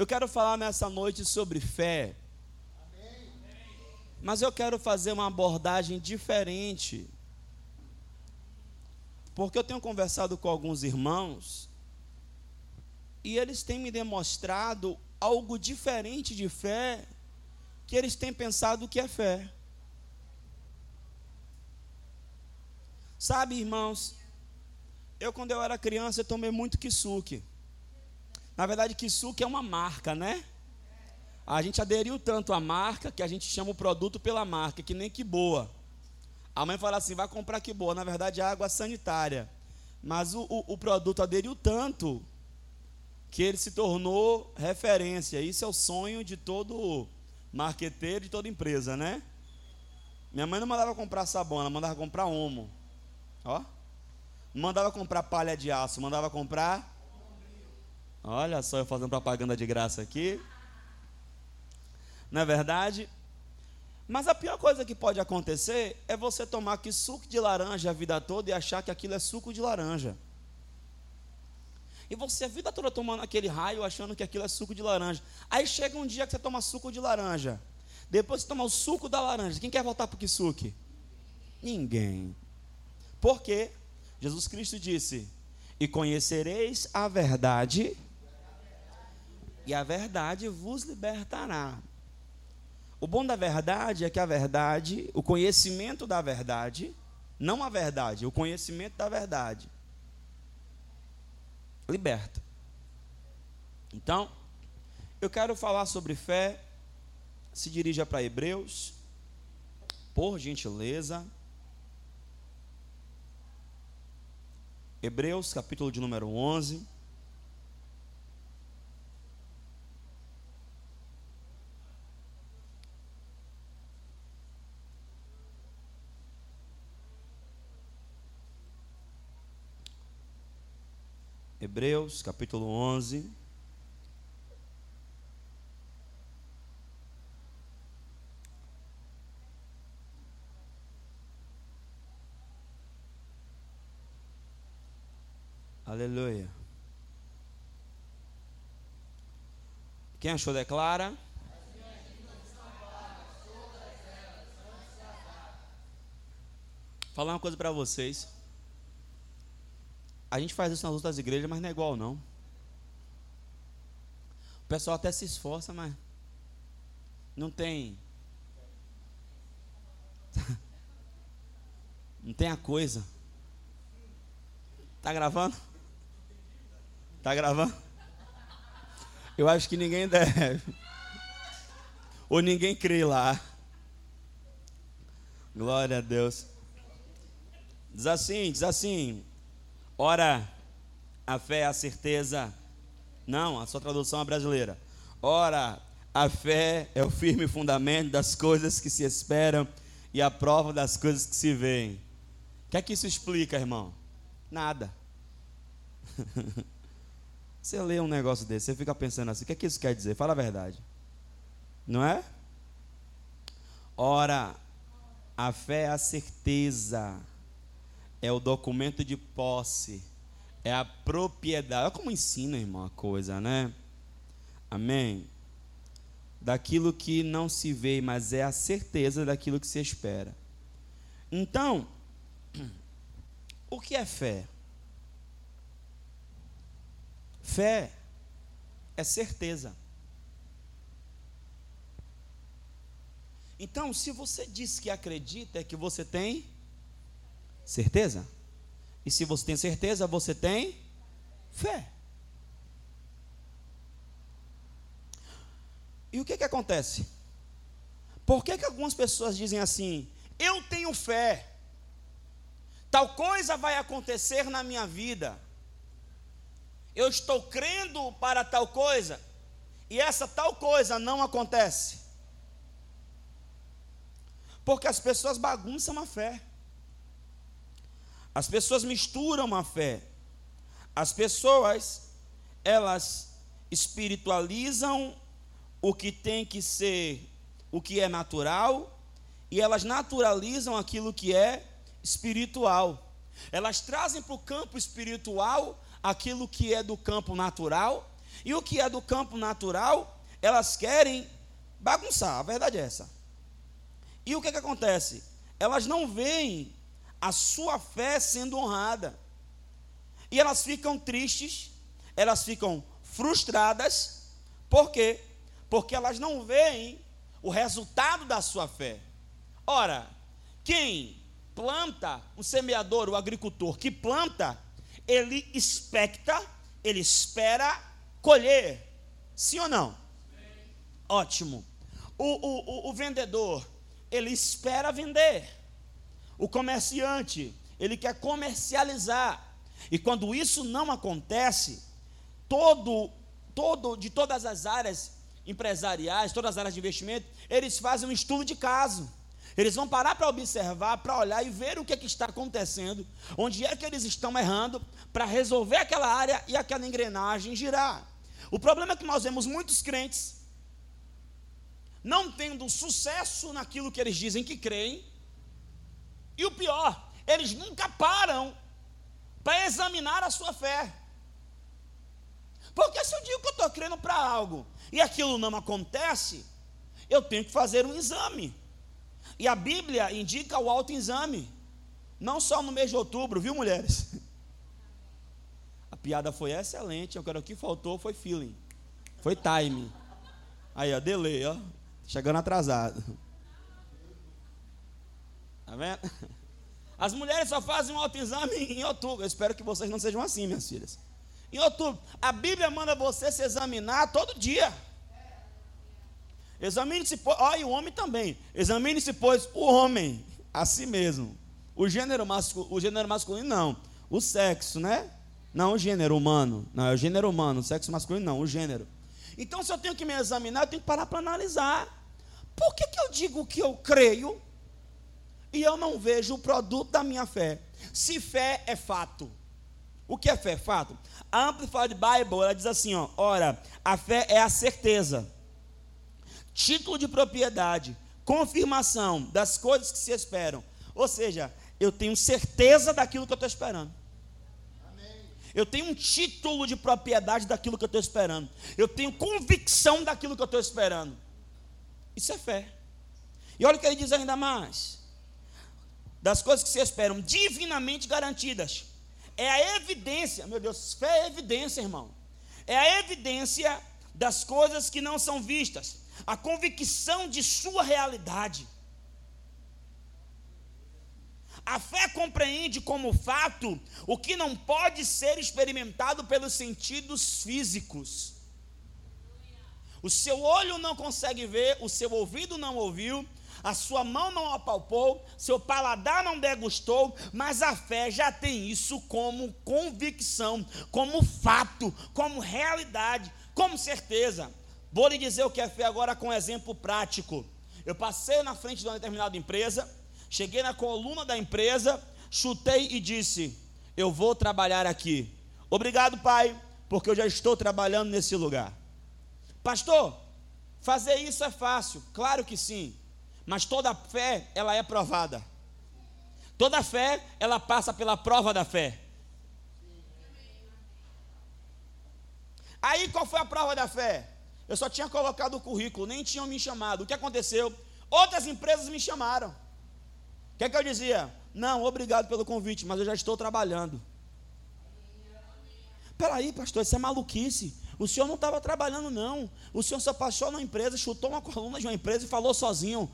Eu quero falar nessa noite sobre fé. Mas eu quero fazer uma abordagem diferente. Porque eu tenho conversado com alguns irmãos e eles têm me demonstrado algo diferente de fé que eles têm pensado que é fé. Sabe, irmãos, eu quando eu era criança eu tomei muito kisuke. Na verdade, kisuke é uma marca, né? A gente aderiu tanto à marca que a gente chama o produto pela marca, que nem que boa. A mãe fala assim, vai comprar que boa. Na verdade, é água sanitária. Mas o, o, o produto aderiu tanto que ele se tornou referência. Isso é o sonho de todo marqueteiro, de toda empresa, né? Minha mãe não mandava comprar sabão, ela mandava comprar homo. Ó. Não mandava comprar palha de aço, mandava comprar. Olha só eu fazendo propaganda de graça aqui. Não é verdade? Mas a pior coisa que pode acontecer é você tomar aqui suco de laranja a vida toda e achar que aquilo é suco de laranja. E você a vida toda tomando aquele raio achando que aquilo é suco de laranja. Aí chega um dia que você toma suco de laranja. Depois você toma o suco da laranja. Quem quer voltar para o suco? Ninguém. Por quê? Jesus Cristo disse: E conhecereis a verdade, e a verdade vos libertará. O bom da verdade é que a verdade, o conhecimento da verdade, não a verdade, o conhecimento da verdade, liberta. Então, eu quero falar sobre fé. Se dirija para Hebreus, por gentileza. Hebreus, capítulo de número 11. Hebreus, capítulo 11. Aleluia. Quem achou, declara. Falar uma coisa para vocês. A gente faz isso nas outras igrejas, mas não é igual não. O pessoal até se esforça, mas não tem. não tem a coisa. Tá gravando? Tá gravando? Eu acho que ninguém deve. Ou ninguém crê lá. Glória a Deus. Diz assim, diz assim. Ora, a fé é a certeza. Não, a sua tradução é brasileira. Ora, a fé é o firme fundamento das coisas que se esperam e a prova das coisas que se veem. O que é que isso explica, irmão? Nada. Você lê um negócio desse, você fica pensando assim: o que é que isso quer dizer? Fala a verdade. Não é? Ora, a fé é a certeza, é o documento de posse, é a propriedade. Olha como ensina, irmão, a coisa, né? Amém? Daquilo que não se vê, mas é a certeza daquilo que se espera. Então, o que é fé? Fé é certeza. Então, se você diz que acredita, é que você tem certeza. E se você tem certeza, você tem fé. E o que, que acontece? Por que, que algumas pessoas dizem assim: eu tenho fé, tal coisa vai acontecer na minha vida eu estou crendo para tal coisa, e essa tal coisa não acontece. Porque as pessoas bagunçam a fé. As pessoas misturam a fé. As pessoas, elas espiritualizam o que tem que ser, o que é natural, e elas naturalizam aquilo que é espiritual. Elas trazem para o campo espiritual aquilo que é do campo natural E o que é do campo natural, elas querem bagunçar, a verdade é essa. E o que, que acontece? Elas não veem a sua fé sendo honrada. E elas ficam tristes, elas ficam frustradas, por quê? Porque elas não veem o resultado da sua fé. Ora, quem planta, o semeador, o agricultor que planta, ele expecta, ele espera colher. Sim ou não? Ótimo. O, o, o, o vendedor, ele espera vender. O comerciante, ele quer comercializar. E quando isso não acontece, todo, todo, de todas as áreas empresariais, todas as áreas de investimento, eles fazem um estudo de caso. Eles vão parar para observar, para olhar e ver o que, é que está acontecendo, onde é que eles estão errando, para resolver aquela área e aquela engrenagem girar. O problema é que nós vemos muitos crentes não tendo sucesso naquilo que eles dizem que creem, e o pior, eles nunca param para examinar a sua fé. Porque se eu digo que eu estou crendo para algo e aquilo não acontece, eu tenho que fazer um exame. E a Bíblia indica o autoexame. Não só no mês de outubro, viu, mulheres? A piada foi excelente. Quero o que faltou foi feeling. Foi time. Aí, ó, delay, ó. Chegando atrasado. Tá vendo? As mulheres só fazem um autoexame em outubro. Eu espero que vocês não sejam assim, minhas filhas. Em outubro, a Bíblia manda você se examinar todo dia. Examine-se, olha, o homem também. Examine-se, pois, o homem, a si mesmo. O gênero, masculino, o gênero masculino, não. O sexo, né? Não o gênero humano. Não, é o gênero humano. O sexo masculino, não. O gênero. Então, se eu tenho que me examinar, eu tenho que parar para analisar. Por que, que eu digo que eu creio e eu não vejo o produto da minha fé? Se fé é fato. O que é fé? Fato. A Amplified Bible, ela diz assim, ó, ora, a fé é a certeza título de propriedade, confirmação das coisas que se esperam. Ou seja, eu tenho certeza daquilo que eu estou esperando. Eu tenho um título de propriedade daquilo que eu estou esperando. Eu tenho convicção daquilo que eu estou esperando. Isso é fé. E olha o que ele diz ainda mais: das coisas que se esperam, divinamente garantidas. É a evidência, meu Deus, fé é evidência, irmão. É a evidência das coisas que não são vistas a convicção de sua realidade. A fé compreende como fato o que não pode ser experimentado pelos sentidos físicos. O seu olho não consegue ver, o seu ouvido não ouviu, a sua mão não apalpou, seu paladar não degustou, mas a fé já tem isso como convicção, como fato, como realidade, como certeza. Vou lhe dizer o que é fé agora com um exemplo prático. Eu passei na frente de uma determinada empresa, cheguei na coluna da empresa, chutei e disse: Eu vou trabalhar aqui. Obrigado, pai, porque eu já estou trabalhando nesse lugar. Pastor, fazer isso é fácil? Claro que sim. Mas toda fé, ela é provada. Toda fé, ela passa pela prova da fé. Aí qual foi a prova da fé? Eu só tinha colocado o currículo, nem tinham me chamado. O que aconteceu? Outras empresas me chamaram. O que é que eu dizia? Não, obrigado pelo convite, mas eu já estou trabalhando. Peraí, pastor, isso é maluquice. O senhor não estava trabalhando, não. O senhor só passou na empresa, chutou uma coluna de uma empresa e falou sozinho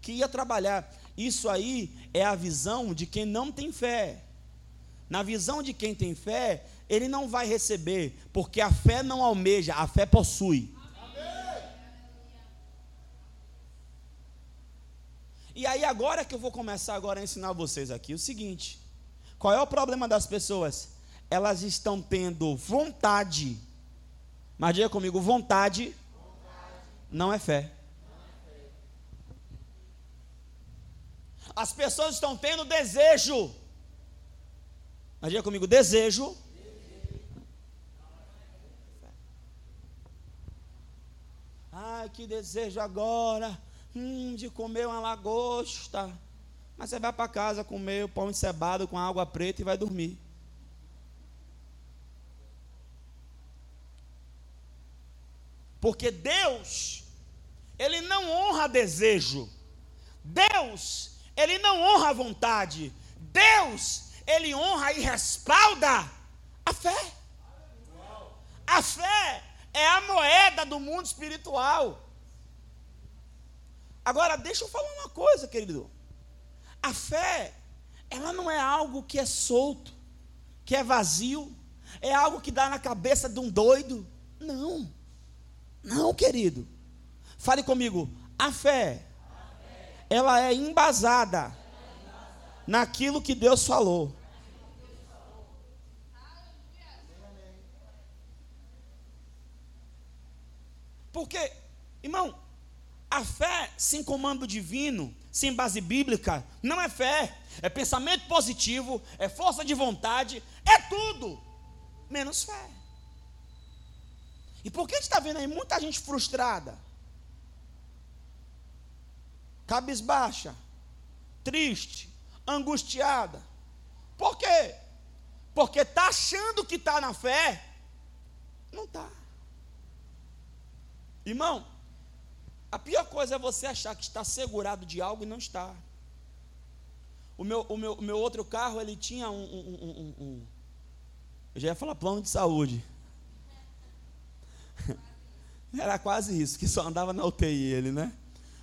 que ia trabalhar. Isso aí é a visão de quem não tem fé. Na visão de quem tem fé, ele não vai receber, porque a fé não almeja, a fé possui. E aí agora que eu vou começar agora a ensinar vocês aqui o seguinte: qual é o problema das pessoas? Elas estão tendo vontade. Mas diga comigo, vontade, vontade. Não, é fé. não é fé. As pessoas estão tendo desejo. Diga comigo, desejo. Ai, que desejo agora hum, de comer uma lagosta. Mas você vai para casa comer o pão encebado com água preta e vai dormir. Porque Deus, Ele não honra desejo. Deus, Ele não honra vontade. Deus, Ele honra e respalda a fé. A fé é a moeda do mundo espiritual. Agora, deixa eu falar uma coisa, querido. A fé, ela não é algo que é solto, que é vazio, é algo que dá na cabeça de um doido. Não. Não, querido. Fale comigo. A fé, ela é embasada naquilo que Deus falou. Porque, irmão, a fé sem comando divino, sem base bíblica, não é fé, é pensamento positivo, é força de vontade, é tudo, menos fé. E por que a gente está vendo aí muita gente frustrada? Cabisbaixa, triste, angustiada. Por quê? Porque está achando que está na fé, não está. Irmão, a pior coisa é você achar que está segurado de algo e não está. O meu, o meu, o meu outro carro, ele tinha um, um, um, um Eu já ia falar plano de saúde. Era quase isso, que só andava na UTI ele, né?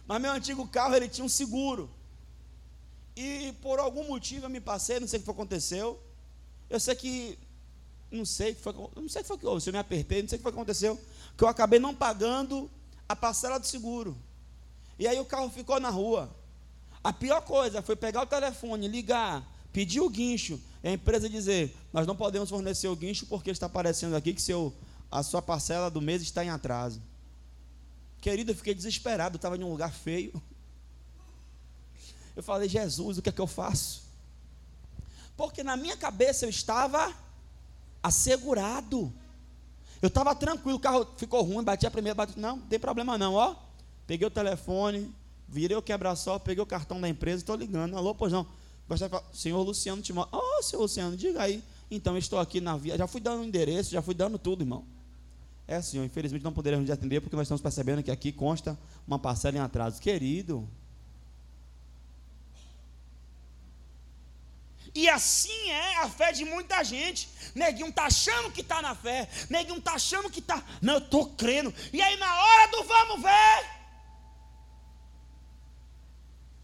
Mas meu antigo carro, ele tinha um seguro. E por algum motivo eu me passei, não sei o que aconteceu. Eu sei que. Não sei o que foi, não sei o que foi que houve, se eu me apertei, não sei o que foi que aconteceu que eu acabei não pagando a parcela do seguro. E aí o carro ficou na rua. A pior coisa foi pegar o telefone, ligar, pedir o guincho, e a empresa dizer: Nós não podemos fornecer o guincho porque está aparecendo aqui que seu, a sua parcela do mês está em atraso. Querido, eu fiquei desesperado, estava em um lugar feio. Eu falei: Jesus, o que é que eu faço? Porque na minha cabeça eu estava assegurado. Eu estava tranquilo, o carro ficou ruim, bati a primeira, bati, não, não tem problema não, ó. Peguei o telefone, virei o quebra-sol, peguei o cartão da empresa, estou ligando. Alô, pois não. Senhor Luciano Timóteo. Ô, oh, senhor Luciano, diga aí. Então, estou aqui na via. Já fui dando o endereço, já fui dando tudo, irmão. É, senhor, infelizmente não poderemos atender, porque nós estamos percebendo que aqui consta uma parcela em atraso. Querido, E assim é a fé de muita gente. Neguinho está achando que está na fé. Neguinho está achando que está. Não, eu estou crendo. E aí, na hora do vamos ver,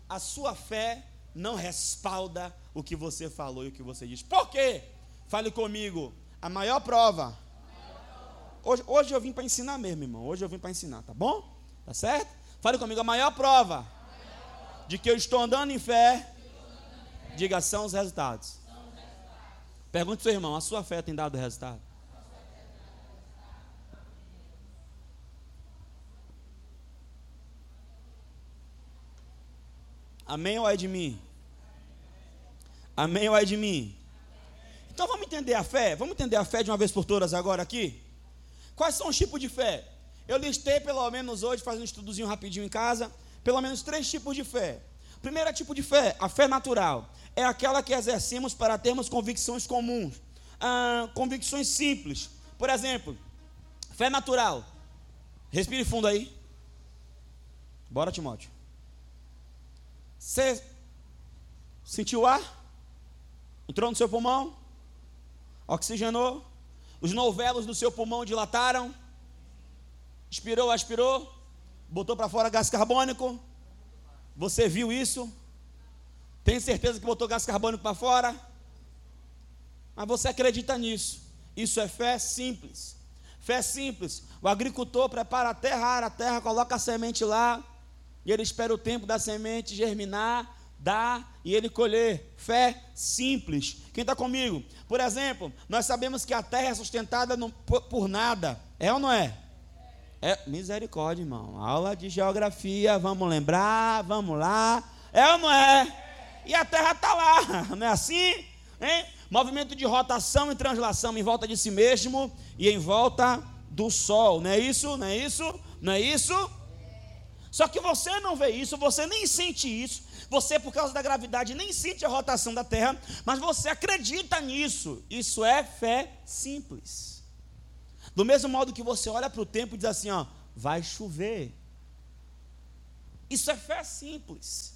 a sua fé não respalda o que você falou e o que você diz. Por quê? Fale comigo. A maior prova. Hoje, hoje eu vim para ensinar mesmo, irmão. Hoje eu vim para ensinar, tá bom? Tá certo? Fale comigo. A maior prova de que eu estou andando em fé Diga, são os resultados. Pergunte ao seu irmão, a sua fé tem dado resultado? Amém ou é de mim? Amém ou é de mim? Então vamos entender a fé? Vamos entender a fé de uma vez por todas agora aqui? Quais são os tipos de fé? Eu listei pelo menos hoje, fazendo um estudozinho rapidinho em casa, pelo menos três tipos de fé. Primeiro tipo de fé, a fé natural é aquela que exercemos para termos convicções comuns, ah, convicções simples. Por exemplo, fé natural. Respire fundo aí. Bora, Timóteo. Você sentiu o ar? Entrou no seu pulmão? Oxigenou? Os novelos do seu pulmão dilataram? Expirou, aspirou? Botou para fora gás carbônico? Você viu isso? Tem certeza que botou gás carbônico para fora? Mas você acredita nisso. Isso é fé simples. Fé simples. O agricultor prepara a terra, ara a terra, coloca a semente lá, e ele espera o tempo da semente germinar, dar e ele colher. Fé simples. Quem está comigo? Por exemplo, nós sabemos que a terra é sustentada no, por, por, nada. É ou não é? É misericórdia, irmão. Aula de geografia, vamos lembrar, vamos lá. É ou não é? e a terra está lá, não é assim? Hein? Movimento de rotação e translação em volta de si mesmo e em volta do sol, não é isso? Não é isso? Não é isso? Só que você não vê isso, você nem sente isso, você, por causa da gravidade, nem sente a rotação da Terra, mas você acredita nisso. Isso é fé simples. Do mesmo modo que você olha para o tempo e diz assim: ó, vai chover. Isso é fé simples.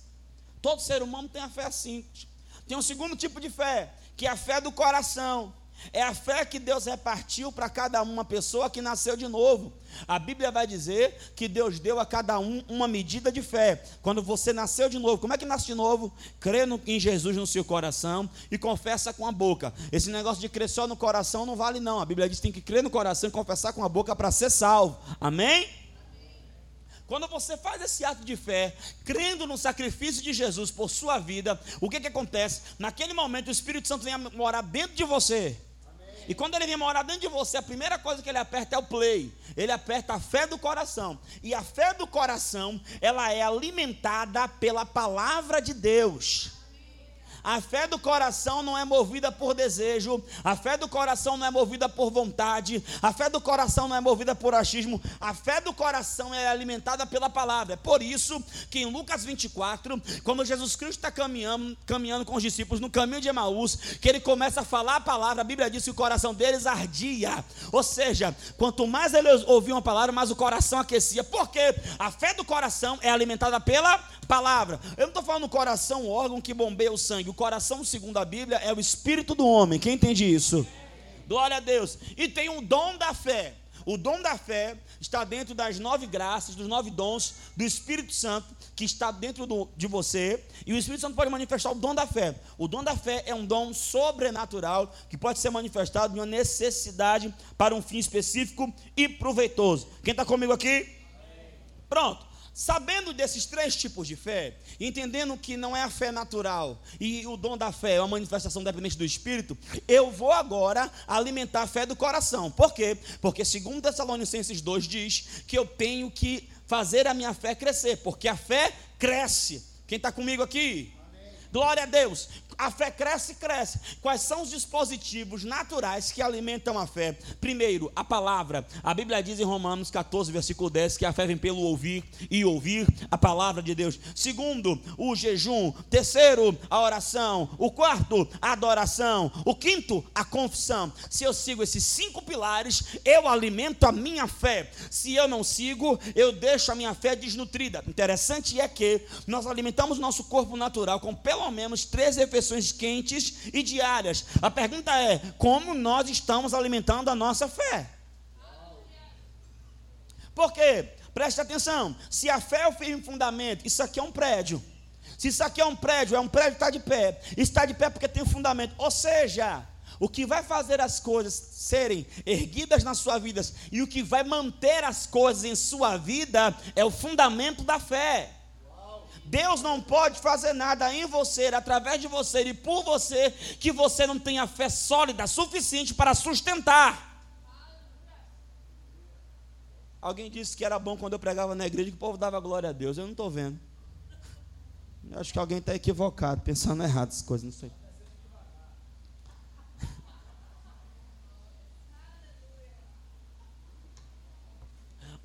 Todo ser humano tem a fé simples. Tem um segundo tipo de fé, que é a fé do coração. É a fé que Deus repartiu para cada uma pessoa que nasceu de novo. A Bíblia vai dizer que Deus deu a cada um uma medida de fé. Quando você nasceu de novo, como é que nasce de novo? Crê em Jesus no seu coração e confessa com a boca. Esse negócio de crer só no coração não vale, não. A Bíblia diz que tem que crer no coração e confessar com a boca para ser salvo. Amém? Quando você faz esse ato de fé, crendo no sacrifício de Jesus por sua vida, o que, que acontece? Naquele momento o Espírito Santo vem morar dentro de você. E quando ele vem morar dentro de você, a primeira coisa que ele aperta é o play. Ele aperta a fé do coração. E a fé do coração, ela é alimentada pela palavra de Deus. A fé do coração não é movida por desejo, a fé do coração não é movida por vontade, a fé do coração não é movida por achismo, a fé do coração é alimentada pela palavra. É por isso que em Lucas 24, quando Jesus Cristo está caminhando, caminhando com os discípulos no caminho de Emaús, que ele começa a falar a palavra, a Bíblia diz que o coração deles ardia. Ou seja, quanto mais eles ouviam a palavra, mais o coração aquecia. Porque a fé do coração é alimentada pela palavra. Eu não estou falando coração, órgão que bombeia o sangue. Coração, segundo a Bíblia, é o espírito do homem. Quem entende isso? Glória a Deus. E tem um dom da fé. O dom da fé está dentro das nove graças, dos nove dons do Espírito Santo que está dentro do, de você. E o Espírito Santo pode manifestar o dom da fé. O dom da fé é um dom sobrenatural que pode ser manifestado em uma necessidade para um fim específico e proveitoso. Quem está comigo aqui? Pronto. Sabendo desses três tipos de fé, entendendo que não é a fé natural e o dom da fé é uma manifestação dependente do Espírito, eu vou agora alimentar a fé do coração. Por quê? Porque segundo Tessalonicenses 2 diz que eu tenho que fazer a minha fé crescer, porque a fé cresce. Quem está comigo aqui? Glória a Deus. A fé cresce e cresce. Quais são os dispositivos naturais que alimentam a fé? Primeiro, a palavra. A Bíblia diz em Romanos 14, versículo 10, que a fé vem pelo ouvir e ouvir a palavra de Deus. Segundo, o jejum. Terceiro, a oração. O quarto, a adoração. O quinto, a confissão. Se eu sigo esses cinco pilares, eu alimento a minha fé. Se eu não sigo, eu deixo a minha fé desnutrida. Interessante é que nós alimentamos nosso corpo natural com pelo menos três refeições refeições quentes e diárias. A pergunta é: como nós estamos alimentando a nossa fé? Por quê? Preste atenção. Se a fé é o firme fundamento, isso aqui é um prédio. Se isso aqui é um prédio, é um prédio que está de pé. Está de pé porque tem um fundamento. Ou seja, o que vai fazer as coisas serem erguidas na sua vida e o que vai manter as coisas em sua vida é o fundamento da fé. Deus não pode fazer nada em você, através de você e por você, que você não tenha fé sólida suficiente para sustentar. Alguém disse que era bom quando eu pregava na igreja que o povo dava glória a Deus. Eu não estou vendo. Eu acho que alguém está equivocado, pensando errado essas coisas, não sei.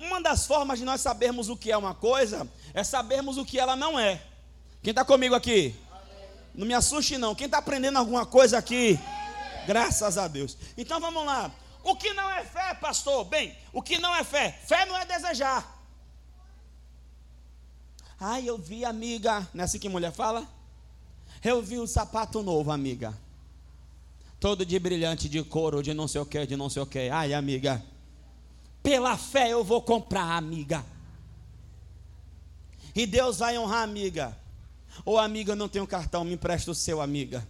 Uma das formas de nós sabermos o que é uma coisa é sabermos o que ela não é. Quem está comigo aqui? Não me assuste, não. Quem está aprendendo alguma coisa aqui? Graças a Deus. Então vamos lá. O que não é fé, pastor? Bem, o que não é fé? Fé não é desejar. Ai, eu vi, amiga. Não é assim que mulher fala? Eu vi um sapato novo, amiga. Todo de brilhante, de couro, de não sei o que, de não sei o que. Ai, amiga. Pela fé eu vou comprar, amiga. E Deus vai honrar, amiga. Ou amiga, eu não tenho cartão, me empresta o seu, amiga.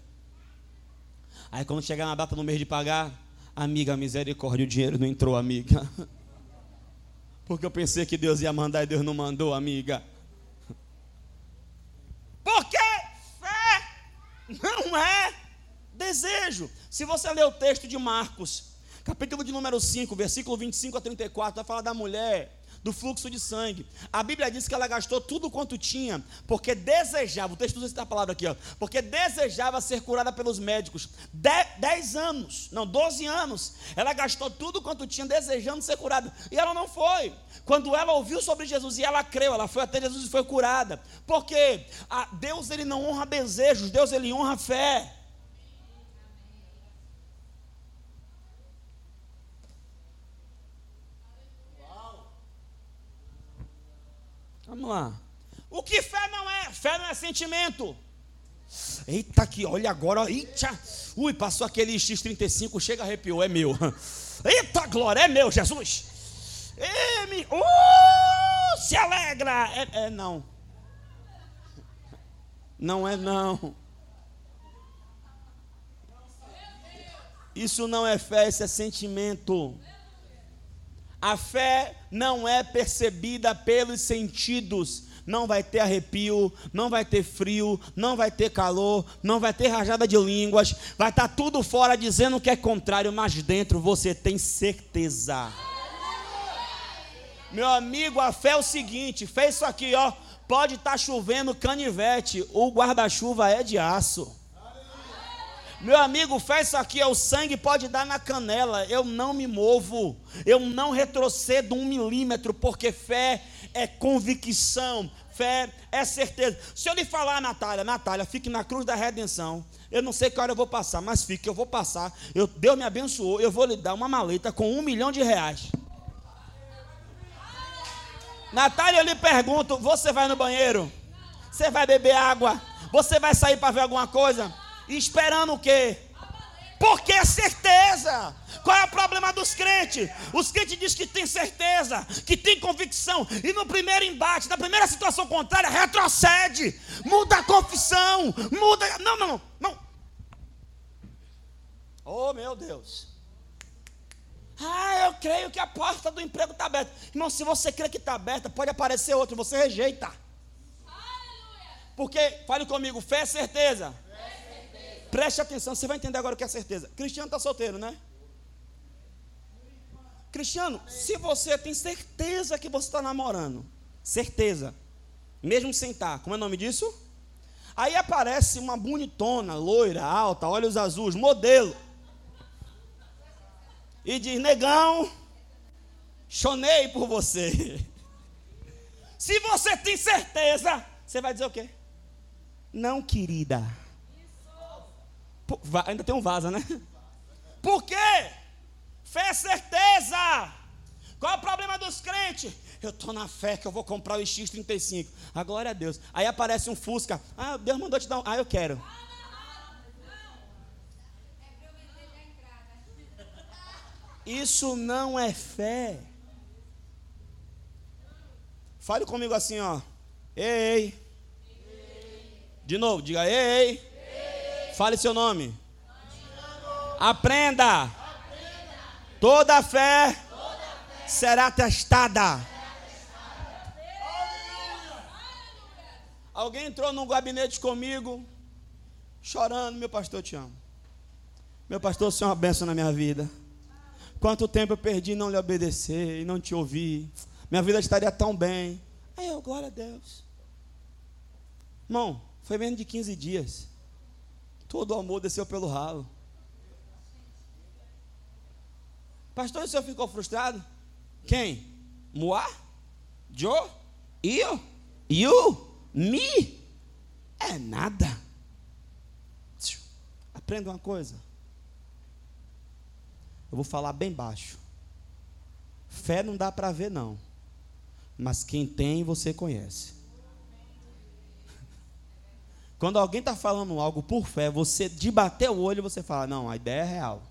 Aí quando chegar na data no mês de pagar, amiga, misericórdia, o dinheiro não entrou, amiga. Porque eu pensei que Deus ia mandar e Deus não mandou, amiga. Porque fé não é desejo. Se você ler o texto de Marcos, capítulo de número 5, versículo 25 a 34, vai falar da mulher, do fluxo de sangue. A Bíblia diz que ela gastou tudo quanto tinha, porque desejava, o texto usa essa palavra aqui, ó, porque desejava ser curada pelos médicos. De, dez anos, não, doze anos, ela gastou tudo quanto tinha, desejando ser curada, e ela não foi. Quando ela ouviu sobre Jesus e ela creu, ela foi até Jesus e foi curada. Porque Deus ele não honra desejos, Deus ele honra fé. Vamos lá. O que fé não é? Fé não é sentimento. Eita, que olha agora, eita. Ui, passou aquele X35, chega, arrepiou, é meu. Eita glória, é meu, Jesus. E, me, uh, se alegra. É, é não. Não é não. Isso não é fé, isso é sentimento. A fé não é percebida pelos sentidos. Não vai ter arrepio, não vai ter frio, não vai ter calor, não vai ter rajada de línguas. Vai estar tá tudo fora dizendo que é contrário, mas dentro você tem certeza. Meu amigo, a fé é o seguinte: fez isso aqui, ó. Pode estar tá chovendo canivete, o guarda-chuva é de aço. Meu amigo, faz isso aqui, é o sangue pode dar na canela. Eu não me movo, eu não retrocedo um milímetro, porque fé é convicção, fé é certeza. Se eu lhe falar, Natália, Natália, fique na cruz da redenção. Eu não sei que hora eu vou passar, mas fique, eu vou passar. Eu, Deus me abençoou, eu vou lhe dar uma maleta com um milhão de reais. Natália, eu lhe pergunto: você vai no banheiro? Você vai beber água? Você vai sair para ver alguma coisa? Esperando o quê? Porque é certeza. Qual é o problema dos crentes? Os crentes dizem que tem certeza, que tem convicção, e no primeiro embate, na primeira situação contrária, retrocede, muda a confissão, muda. Não, não, não. Oh, meu Deus. Ah, eu creio que a porta do emprego está aberta. Irmão, se você crê que está aberta, pode aparecer outro, você rejeita. Porque, fale comigo, fé é certeza. Preste atenção, você vai entender agora o que é certeza. Cristiano está solteiro, né? Cristiano, se você tem certeza que você está namorando, certeza, mesmo sem estar, tá, como é o nome disso? Aí aparece uma bonitona, loira, alta, olhos azuis, modelo. E diz: Negão, chonei por você. Se você tem certeza, você vai dizer o quê? Não, querida. Ainda tem um vaza, né? Por quê? Fé é certeza. Qual é o problema dos crentes? Eu estou na fé que eu vou comprar o X35. A glória a Deus. Aí aparece um Fusca. Ah, Deus mandou te dar um. Ah, eu quero. Isso não é fé. Fale comigo assim, ó. Ei. De novo, diga ei. Fale seu nome. Aprenda. Toda fé será testada. Alguém entrou num gabinete comigo, chorando, meu pastor, eu te amo. Meu pastor, o Senhor é uma bênção na minha vida. Quanto tempo eu perdi não lhe obedecer e não te ouvir. Minha vida estaria tão bem. Aí eu, glória a Deus. Irmão, foi menos de 15 dias. Todo o amor desceu pelo ralo. Pastor, o senhor ficou frustrado? Quem? Moá? Jo? Eu? You? Me? É nada. Aprenda uma coisa. Eu vou falar bem baixo. Fé não dá para ver, não. Mas quem tem, você conhece. Quando alguém está falando algo por fé, você de bater o olho, você fala: Não, a ideia é real.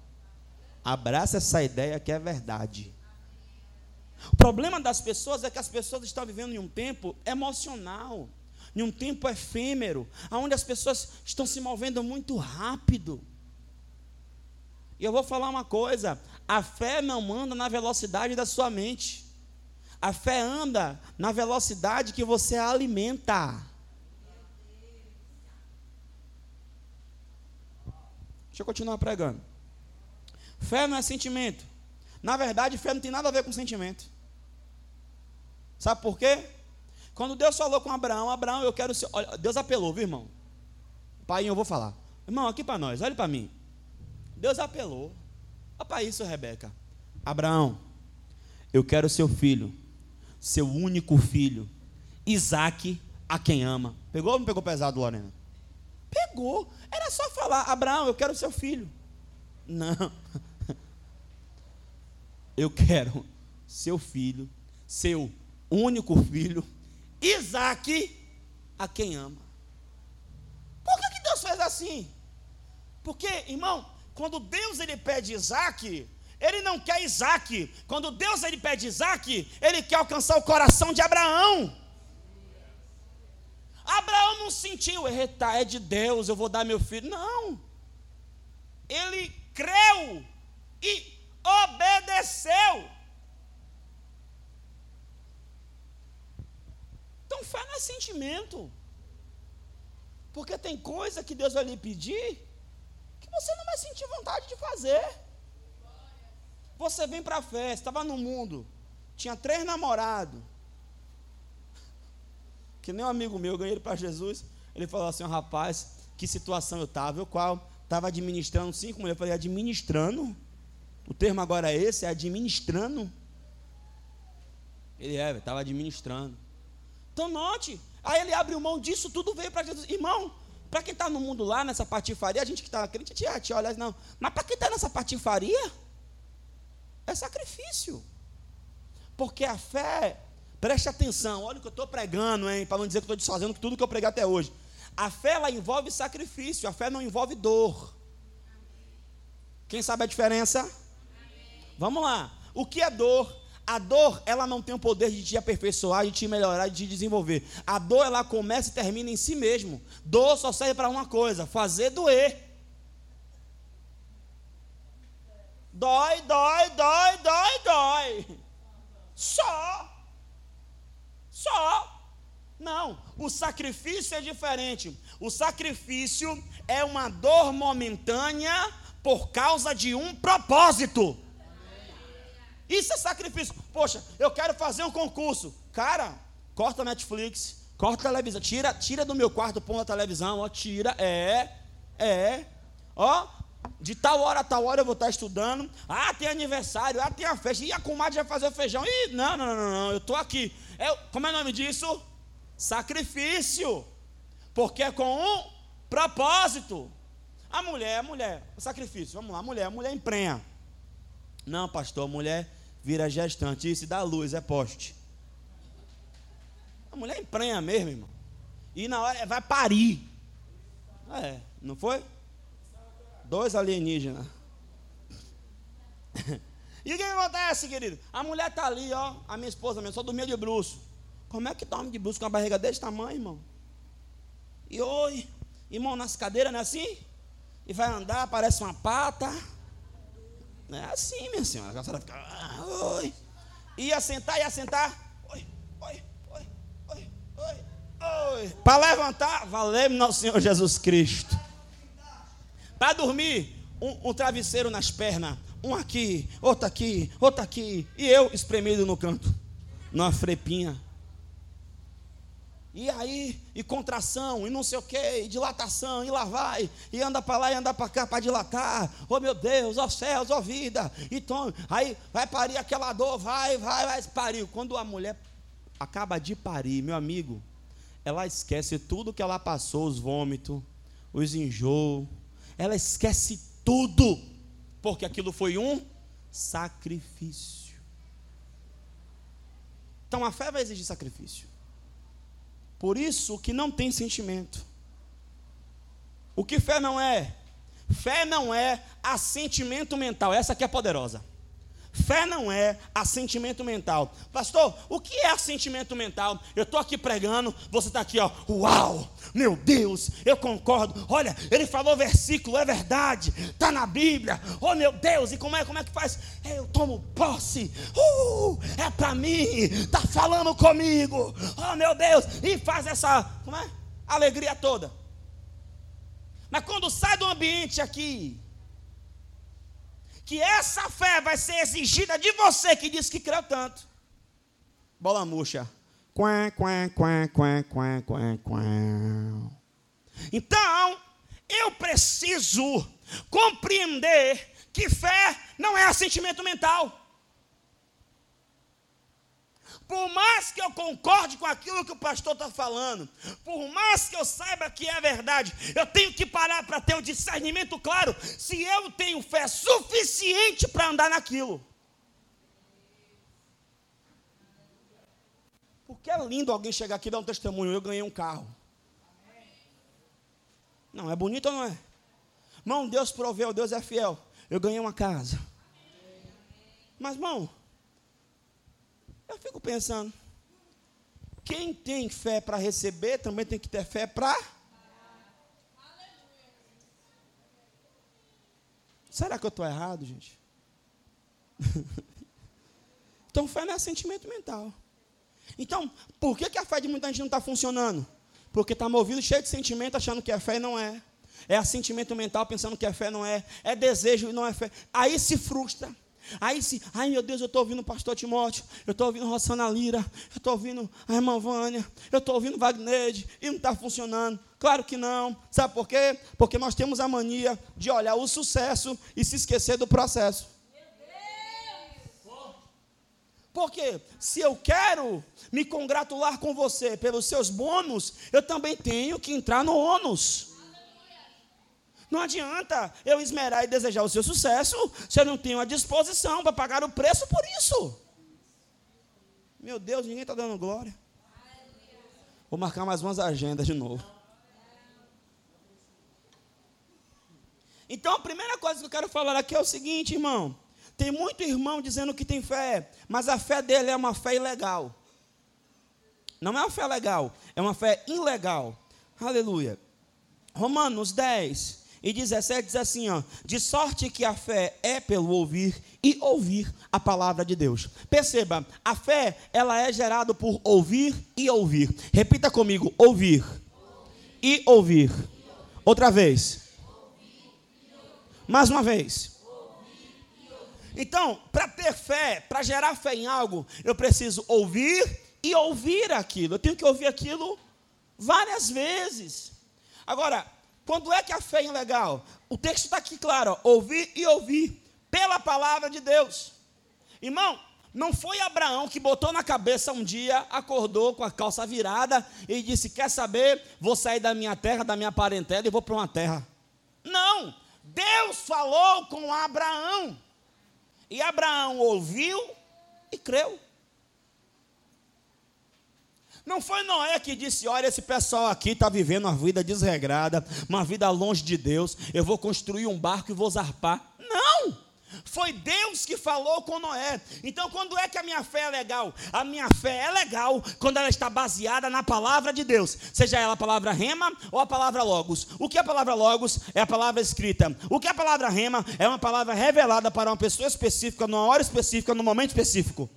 Abraça essa ideia que é verdade. O problema das pessoas é que as pessoas estão vivendo em um tempo emocional, em um tempo efêmero, onde as pessoas estão se movendo muito rápido. E eu vou falar uma coisa: a fé não anda na velocidade da sua mente, a fé anda na velocidade que você alimenta. Deixa eu continuar pregando. Fé não é sentimento. Na verdade, fé não tem nada a ver com sentimento. Sabe por quê? Quando Deus falou com Abraão, Abraão, eu quero ser. Olha, Deus apelou, viu, irmão? Pai, eu vou falar. Irmão, aqui para nós, olhe para mim. Deus apelou. Olha para isso, Rebeca. Abraão, eu quero seu filho, seu único filho, Isaac, a quem ama. Pegou ou não pegou pesado, Lorena? Pegou. Era só falar: Abraão, eu quero seu filho. Não. Eu quero seu filho, seu único filho, Isaac a quem ama. Por que, que Deus fez assim? Porque, irmão, quando Deus ele pede Isaac, ele não quer Isaac. Quando Deus ele pede Isaac, ele quer alcançar o coração de Abraão. Abraão não sentiu, é de Deus, eu vou dar meu filho. Não. Ele creu e obedeceu. Então fé não é sentimento. Porque tem coisa que Deus vai lhe pedir que você não vai sentir vontade de fazer. Você vem para a festa, estava no mundo, tinha três namorados. Que nem um amigo meu, eu ganhei ele para Jesus. Ele falou assim: rapaz, que situação eu estava. Eu qual? Estava administrando cinco mulheres. Eu falei: administrando? O termo agora é esse? É administrando? Ele é, estava administrando. Então note. Aí ele abriu mão disso, tudo veio para Jesus. Irmão, para quem está no mundo lá, nessa patifaria, a gente que está crente, a gente olha, não. Mas para quem está nessa patifaria, é sacrifício. Porque a fé, preste atenção, olha o que eu estou pregando, hein? Para não dizer que estou desfazendo tudo que eu preguei até hoje. A fé ela envolve sacrifício, a fé não envolve dor. Quem sabe a diferença? Vamos lá. O que é dor? A dor, ela não tem o poder de te aperfeiçoar, de te melhorar, de te desenvolver. A dor, ela começa e termina em si mesmo. Dor só serve para uma coisa: fazer doer. Dói, dói, dói, dói, dói. Só. Só. Não, o sacrifício é diferente. O sacrifício é uma dor momentânea por causa de um propósito. Isso é sacrifício. Poxa, eu quero fazer um concurso. Cara, corta Netflix, corta a televisão, tira, tira do meu quarto, põe a televisão, ó, tira, é, é, ó, de tal hora a tal hora eu vou estar estudando. Ah, tem aniversário, ah, tem a festa. E a comadre vai fazer o feijão. Ih, não, não, não, não, eu estou aqui. É, como é o nome disso? Sacrifício. Porque é com um propósito. A mulher, a mulher, o sacrifício, vamos lá, a mulher, a mulher emprenha. Não, pastor, a mulher vira gestante, isso dá luz, é poste. A mulher emprenha mesmo, irmão. E na hora vai parir. É, não foi? Dois alienígenas. e o que acontece, querido? A mulher está ali, ó. A minha esposa mesmo, só dormia de bruxo. Como é que dorme de bruxo com a barriga desse tamanho, irmão? E oi, irmão, nas cadeiras, não é assim? E vai andar, parece uma pata. Não é assim, minha senhora. A senhora fica. Ah, oi. Ia sentar, ia sentar. Oi, oi, oi, oi, oi, oi. Para levantar, valeu nosso Senhor Jesus Cristo. Para dormir, um, um, travesseiro nas pernas. Um aqui, outro aqui, outro aqui. E eu espremido no canto. Numa frepinha. E aí, e contração, e não sei o que, e dilatação, e lá vai, e anda para lá e anda para cá para dilatar. Oh meu Deus, ó oh céus, ó oh vida. Então, aí vai parir aquela dor, vai, vai, vai, pariu. Quando a mulher acaba de parir, meu amigo, ela esquece tudo que ela passou, os vômitos, os enjoos, ela esquece tudo, porque aquilo foi um sacrifício. Então a fé vai exigir sacrifício. Por isso que não tem sentimento. O que fé não é? Fé não é assentimento mental. Essa aqui é poderosa. Fé não é assentimento mental. Pastor, o que é assentimento mental? Eu estou aqui pregando, você está aqui, ó. Uau! Meu Deus, eu concordo. Olha, ele falou versículo, é verdade. Está na Bíblia. Oh meu Deus, e como é, como é que faz? Eu tomo posse. Uh, é para mim. Está falando comigo. Oh meu Deus, e faz essa, como é? Alegria toda. Mas quando sai do ambiente aqui, que essa fé vai ser exigida de você que diz que creu tanto. Bola murcha. Quá, quá, quá, quá, quá, quá, quá. Então, eu preciso compreender que fé não é assentimento mental. Por mais que eu concorde com aquilo que o pastor está falando, por mais que eu saiba que é verdade, eu tenho que parar para ter o um discernimento claro se eu tenho fé suficiente para andar naquilo. Porque é lindo alguém chegar aqui e dar um testemunho. Eu ganhei um carro. Não, é bonito ou não é? Irmão, Deus proveu, Deus é fiel. Eu ganhei uma casa. Mas, irmão, eu fico pensando, quem tem fé para receber também tem que ter fé para. Será que eu estou errado, gente? então, fé não é sentimento mental. Então, por que, que a fé de muita gente não está funcionando? Porque está movido cheio de sentimento, achando que é fé e não é. É sentimento mental pensando que é fé não é. É desejo e não é fé. Aí se frustra. Aí se, ai meu Deus, eu estou ouvindo o pastor Timóteo, eu estou ouvindo Rossana Lira, eu estou ouvindo a irmã Vânia, eu estou ouvindo Wagner e não está funcionando. Claro que não. Sabe por quê? Porque nós temos a mania de olhar o sucesso e se esquecer do processo. Porque se eu quero me congratular com você pelos seus bônus, eu também tenho que entrar no ônus. Não adianta eu esmerar e desejar o seu sucesso se eu não tenho a disposição para pagar o preço por isso. Meu Deus, ninguém está dando glória. Vou marcar mais umas agendas de novo. Então, a primeira coisa que eu quero falar aqui é o seguinte, irmão. Tem muito irmão dizendo que tem fé, mas a fé dele é uma fé ilegal. Não é uma fé legal, é uma fé ilegal. Aleluia. Romanos 10, e 17 diz assim, ó, de sorte que a fé é pelo ouvir e ouvir a palavra de Deus. Perceba, a fé, ela é gerada por ouvir e ouvir. Repita comigo, ouvir, e ouvir. Outra vez. Mais uma vez. Então, para ter fé, para gerar fé em algo, eu preciso ouvir e ouvir aquilo. Eu tenho que ouvir aquilo várias vezes. Agora, quando é que a fé é legal? O texto está aqui claro: ó, ouvir e ouvir pela palavra de Deus. Irmão, não foi Abraão que botou na cabeça um dia, acordou com a calça virada e disse: Quer saber? Vou sair da minha terra, da minha parentela e vou para uma terra. Não! Deus falou com Abraão. E Abraão ouviu e creu. Não foi Noé que disse: Olha, esse pessoal aqui está vivendo uma vida desregrada, uma vida longe de Deus. Eu vou construir um barco e vou zarpar. Não! Foi Deus que falou com Noé. Então, quando é que a minha fé é legal? A minha fé é legal quando ela está baseada na palavra de Deus, seja ela a palavra rema ou a palavra logos. O que é a palavra logos? É a palavra escrita. O que é a palavra rema? É uma palavra revelada para uma pessoa específica, numa hora específica, num momento específico.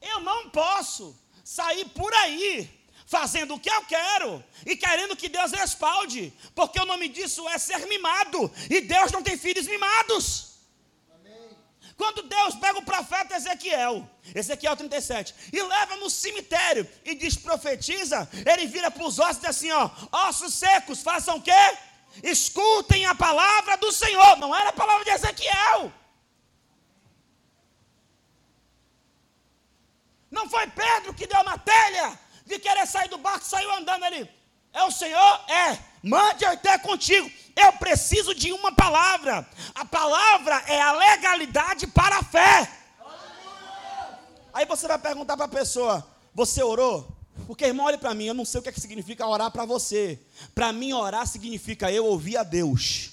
Eu não posso sair por aí fazendo o que eu quero e querendo que Deus respalde, porque o nome disso é ser mimado, e Deus não tem filhos mimados. Quando Deus pega o profeta Ezequiel, Ezequiel 37, e leva no cemitério e diz: profetiza, ele vira para os ossos e diz assim: ó, ossos secos, façam o quê? Escutem a palavra do Senhor. Não era a palavra de Ezequiel. Não foi Pedro que deu uma telha de querer sair do barco, saiu andando ali. É o Senhor? É. Mande ter contigo. Eu preciso de uma palavra. A palavra é a legalidade para a fé. Aí você vai perguntar para a pessoa: Você orou? Porque, irmão, olhe para mim, eu não sei o que, é que significa orar para você. Para mim, orar significa eu ouvir a Deus.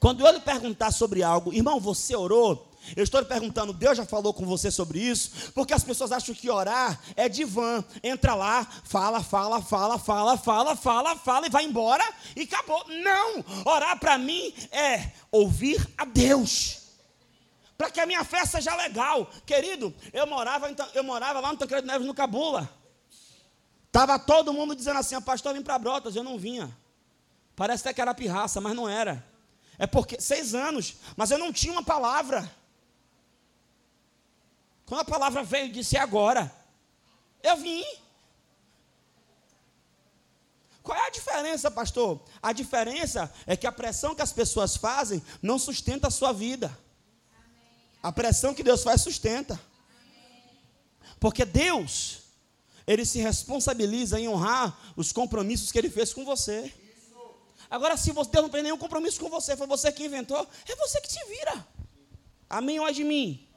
Quando eu lhe perguntar sobre algo, irmão, você orou? Eu estou perguntando, Deus já falou com você sobre isso? Porque as pessoas acham que orar é divã. Entra lá, fala, fala, fala, fala, fala, fala, fala e vai embora e acabou. Não! Orar para mim é ouvir a Deus. Para que a minha fé seja legal. Querido, eu morava, eu morava lá no Tancredo Neves, no Cabula. Estava todo mundo dizendo assim, pastor, vim para Brotas, eu não vinha. Parece até que era pirraça, mas não era. É porque, seis anos, mas eu não tinha uma palavra. Quando a palavra veio e disse agora, eu vim. Qual é a diferença, pastor? A diferença é que a pressão que as pessoas fazem não sustenta a sua vida. A pressão que Deus faz sustenta. Porque Deus, Ele se responsabiliza em honrar os compromissos que Ele fez com você. Agora, se Deus não tem nenhum compromisso com você, foi você que inventou, é você que te vira. Amém ou é de mim?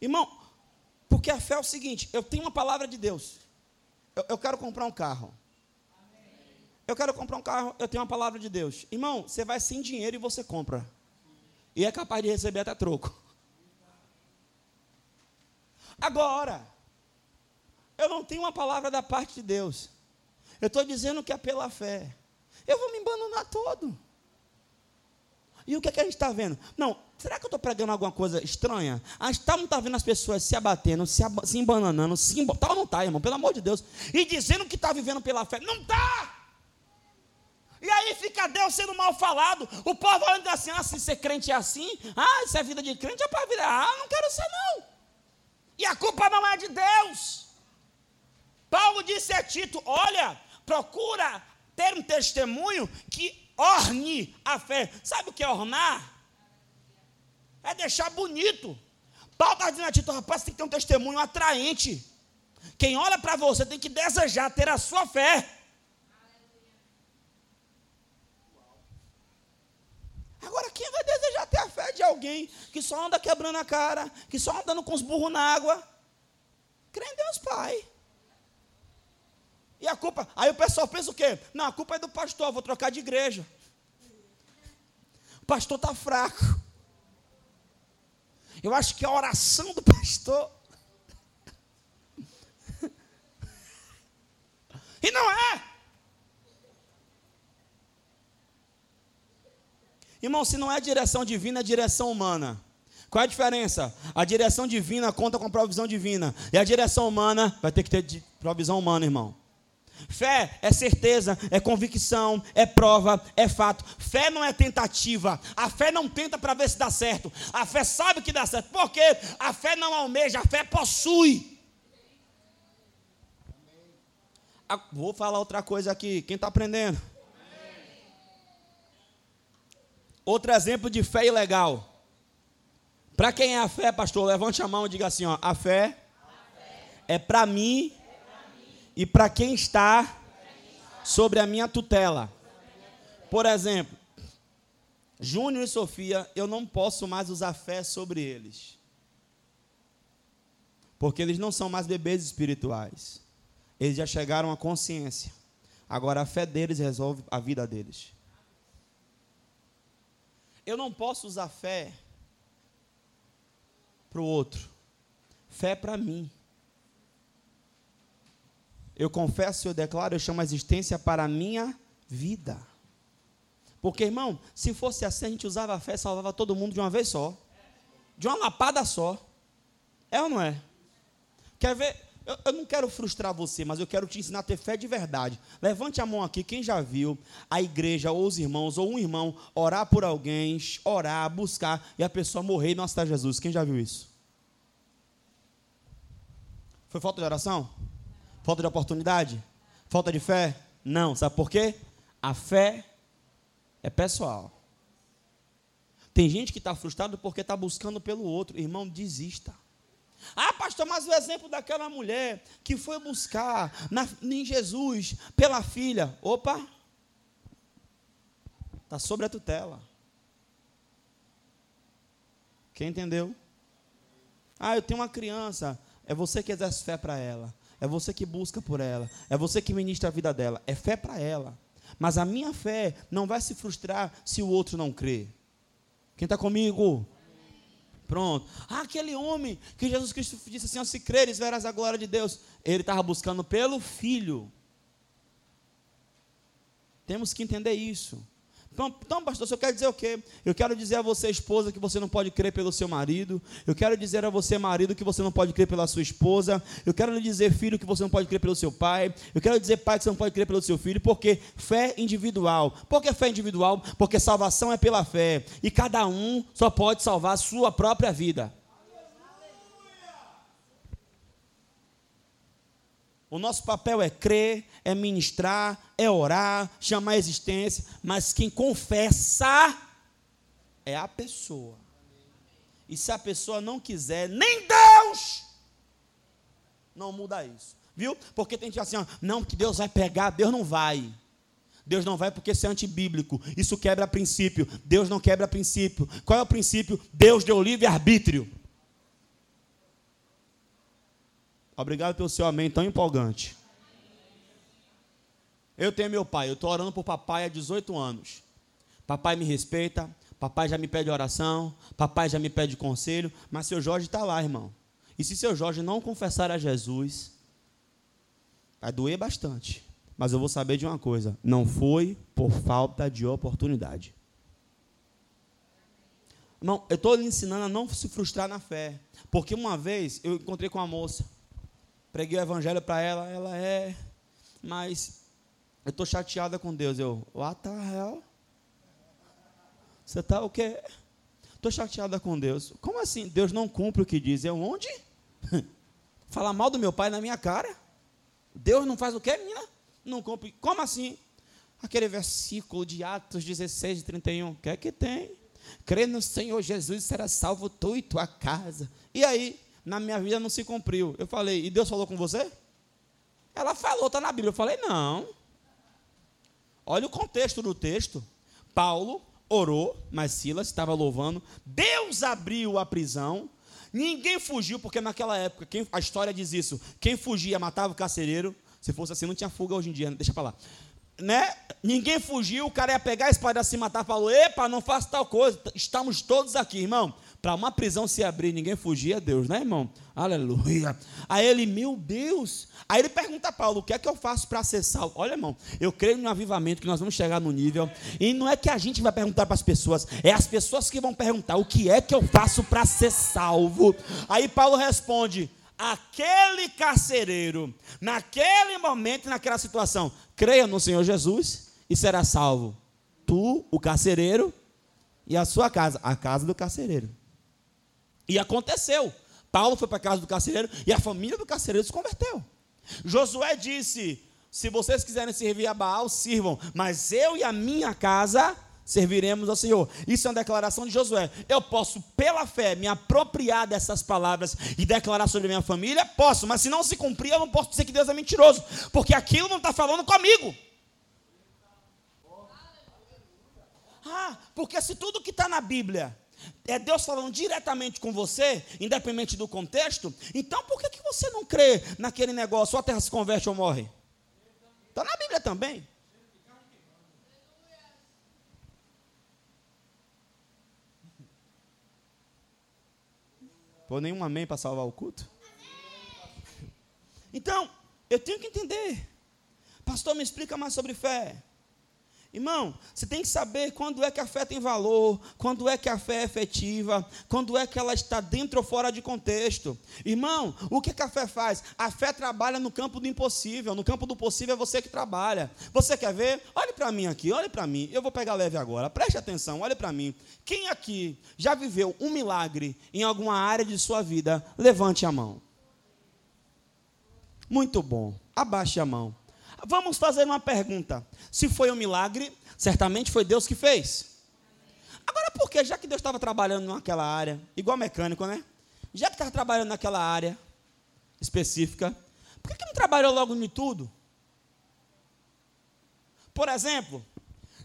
Irmão, porque a fé é o seguinte: eu tenho uma palavra de Deus. Eu, eu quero comprar um carro. Eu quero comprar um carro, eu tenho uma palavra de Deus. Irmão, você vai sem dinheiro e você compra. E é capaz de receber até troco. Agora, eu não tenho uma palavra da parte de Deus. Eu estou dizendo que é pela fé. Eu vou me abandonar todo. E o que, é que a gente está vendo? Não, será que eu estou pregando alguma coisa estranha? A gente não está vendo as pessoas se abatendo, se, ab se embananando, se emb... tá ou não está, irmão? Pelo amor de Deus. E dizendo que está vivendo pela fé. Não está! E aí fica Deus sendo mal falado. O povo olhando assim, ah, se ser crente é assim, ah, isso é vida de crente, é para vida. Ah, não quero ser não. E a culpa não é de Deus. Paulo disse a Tito: olha, procura ter um testemunho que orne a fé. Sabe o que é ornar? É deixar bonito. Paulo está dizendo a Tito, rapaz, tem que ter um testemunho atraente. Quem olha para você tem que desejar ter a sua fé. Agora, quem vai desejar ter a fé de alguém que só anda quebrando a cara, que só andando com os burros na água? Crê em Deus Pai. E a culpa, aí o pessoal pensa o quê? Não, a culpa é do pastor, vou trocar de igreja. O pastor está fraco. Eu acho que a oração do pastor. e não é. Irmão, se não é direção divina, é direção humana. Qual é a diferença? A direção divina conta com provisão divina. E a direção humana vai ter que ter provisão humana, irmão. Fé é certeza, é convicção, é prova, é fato. Fé não é tentativa. A fé não tenta para ver se dá certo. A fé sabe que dá certo. Por quê? A fé não almeja, a fé possui. Vou falar outra coisa aqui. Quem está aprendendo? Outro exemplo de fé ilegal. Para quem é a fé, pastor, levante a mão e diga assim: ó, a fé, a fé é para mim e para quem está sobre a minha tutela. Por exemplo, Júnior e Sofia, eu não posso mais usar fé sobre eles. Porque eles não são mais bebês espirituais. Eles já chegaram à consciência. Agora a fé deles resolve a vida deles. Eu não posso usar fé para o outro. Fé para mim. Eu confesso, eu declaro, eu chamo a existência para a minha vida. Porque, irmão, se fosse assim, a gente usava a fé e salvava todo mundo de uma vez só. De uma lapada só. É ou não é? Quer ver? Eu, eu, não quero frustrar você, mas eu quero te ensinar a ter fé de verdade. Levante a mão aqui, quem já viu a igreja, ou os irmãos, ou um irmão, orar por alguém, orar, buscar, e a pessoa morrer e não aceitar Jesus. Quem já viu isso? Foi falta de oração? Falta de oportunidade? Falta de fé? Não. Sabe por quê? A fé é pessoal. Tem gente que está frustrado porque está buscando pelo outro. Irmão, desista. Ah, pastor, mas o exemplo daquela mulher que foi buscar na, em Jesus pela filha. Opa! Está sobre a tutela. Quem entendeu? Ah, eu tenho uma criança. É você que exerce fé para ela. É você que busca por ela. É você que ministra a vida dela. É fé para ela. Mas a minha fé não vai se frustrar se o outro não crê. Quem está comigo? Pronto. Ah, aquele homem que Jesus Cristo disse assim: se creres, verás a glória de Deus. Ele estava buscando pelo filho. Temos que entender isso. Então, então, pastor, eu quero dizer o quê? Eu quero dizer a você, esposa, que você não pode crer pelo seu marido. Eu quero dizer a você, marido, que você não pode crer pela sua esposa. Eu quero lhe dizer, filho, que você não pode crer pelo seu pai. Eu quero dizer, pai, que você não pode crer pelo seu filho, porque fé individual. Por que fé individual? Porque salvação é pela fé. E cada um só pode salvar a sua própria vida. O nosso papel é crer, é ministrar, é orar, chamar a existência, mas quem confessa é a pessoa. E se a pessoa não quiser, nem Deus não muda isso. Viu? Porque tem gente assim, ó, não, que Deus vai pegar, Deus não vai. Deus não vai porque isso é antibíblico. Isso quebra princípio. Deus não quebra princípio. Qual é o princípio? Deus deu livre arbítrio. Obrigado pelo seu amém tão empolgante. Eu tenho meu pai, eu estou orando por papai há 18 anos. Papai me respeita, papai já me pede oração, papai já me pede conselho, mas seu Jorge está lá, irmão. E se seu Jorge não confessar a Jesus, vai doer bastante. Mas eu vou saber de uma coisa: não foi por falta de oportunidade. Irmão, eu estou lhe ensinando a não se frustrar na fé. Porque uma vez eu encontrei com uma moça, preguei o evangelho para ela, ela é, mas eu estou chateada com Deus. Eu, what the hell? Você está o quê? Estou chateada com Deus. Como assim? Deus não cumpre o que diz. Eu, onde? Falar mal do meu pai na minha cara? Deus não faz o quê, menina? Não cumpre. Como assim? Aquele versículo de Atos 16, 31. O que é que tem? Crê no Senhor Jesus será salvo tu e tua casa. E aí, na minha vida não se cumpriu. Eu falei, e Deus falou com você? Ela falou, está na Bíblia. Eu falei, não. Olha o contexto do texto. Paulo orou, mas Silas estava louvando. Deus abriu a prisão. Ninguém fugiu, porque naquela época, quem, a história diz isso: quem fugia matava o carcereiro. Se fosse assim, não tinha fuga hoje em dia, deixa para lá né? Ninguém fugiu, o cara ia pegar a espada se matar, falou: "Epa, não faça tal coisa. Estamos todos aqui, irmão. Para uma prisão se abrir, ninguém fugia, Deus, né, irmão? Aleluia. Aí ele, meu Deus. Aí ele pergunta a Paulo: o que é que eu faço para ser salvo? Olha, irmão, eu creio no avivamento que nós vamos chegar no nível. E não é que a gente vai perguntar para as pessoas, é as pessoas que vão perguntar: o que é que eu faço para ser salvo? Aí Paulo responde: aquele carcereiro, naquele momento, naquela situação, creia no Senhor Jesus e será salvo. Tu, o carcereiro, e a sua casa, a casa do carcereiro. E aconteceu. Paulo foi para a casa do carcereiro e a família do carcereiro se converteu. Josué disse: Se vocês quiserem servir a Baal, sirvam, mas eu e a minha casa serviremos ao Senhor. Isso é uma declaração de Josué. Eu posso, pela fé, me apropriar dessas palavras e declarar sobre a minha família? Posso, mas se não se cumprir, eu não posso dizer que Deus é mentiroso, porque aquilo não está falando comigo. Ah, porque se tudo que está na Bíblia é Deus falando diretamente com você, independente do contexto, então por que, que você não crê naquele negócio? Ou a terra se converte ou morre? Está na Bíblia também. Pô, nenhum amém para salvar o culto? Então, eu tenho que entender. Pastor, me explica mais sobre fé. Irmão, você tem que saber quando é que a fé tem valor, quando é que a fé é efetiva, quando é que ela está dentro ou fora de contexto. Irmão, o que, que a fé faz? A fé trabalha no campo do impossível, no campo do possível é você que trabalha. Você quer ver? Olhe para mim aqui, olhe para mim. Eu vou pegar leve agora, preste atenção, olhe para mim. Quem aqui já viveu um milagre em alguma área de sua vida? Levante a mão. Muito bom, abaixe a mão. Vamos fazer uma pergunta. Se foi um milagre, certamente foi Deus que fez. Agora, por que, já que Deus estava trabalhando naquela área, igual mecânico, né? Já que estava trabalhando naquela área específica, por que, que não trabalhou logo em tudo? Por exemplo,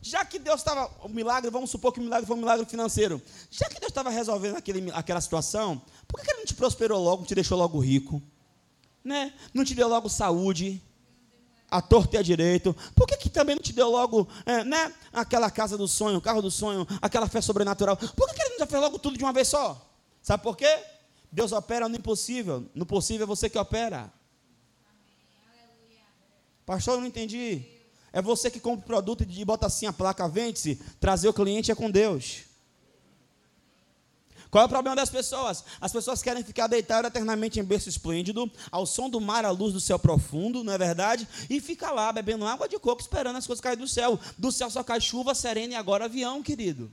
já que Deus estava, o milagre, vamos supor que o milagre foi um milagre financeiro, já que Deus estava resolvendo aquele, aquela situação, por que, que Ele não te prosperou logo, não te deixou logo rico? Né? Não te deu logo saúde? A torta e a direito? Por que, que também não te deu logo é, né, aquela casa do sonho, o carro do sonho, aquela fé sobrenatural? Por que, que ele não já fez logo tudo de uma vez só? Sabe por quê? Deus opera no impossível. No possível é você que opera. Pastor, eu não entendi. É você que compra o produto e bota assim a placa, vende-se. Trazer o cliente é com Deus. Qual é o problema das pessoas? As pessoas querem ficar deitadas eternamente em berço esplêndido, ao som do mar, à luz do céu profundo, não é verdade? E fica lá bebendo água de coco, esperando as coisas caírem do céu. Do céu só cai chuva serena e agora avião, querido.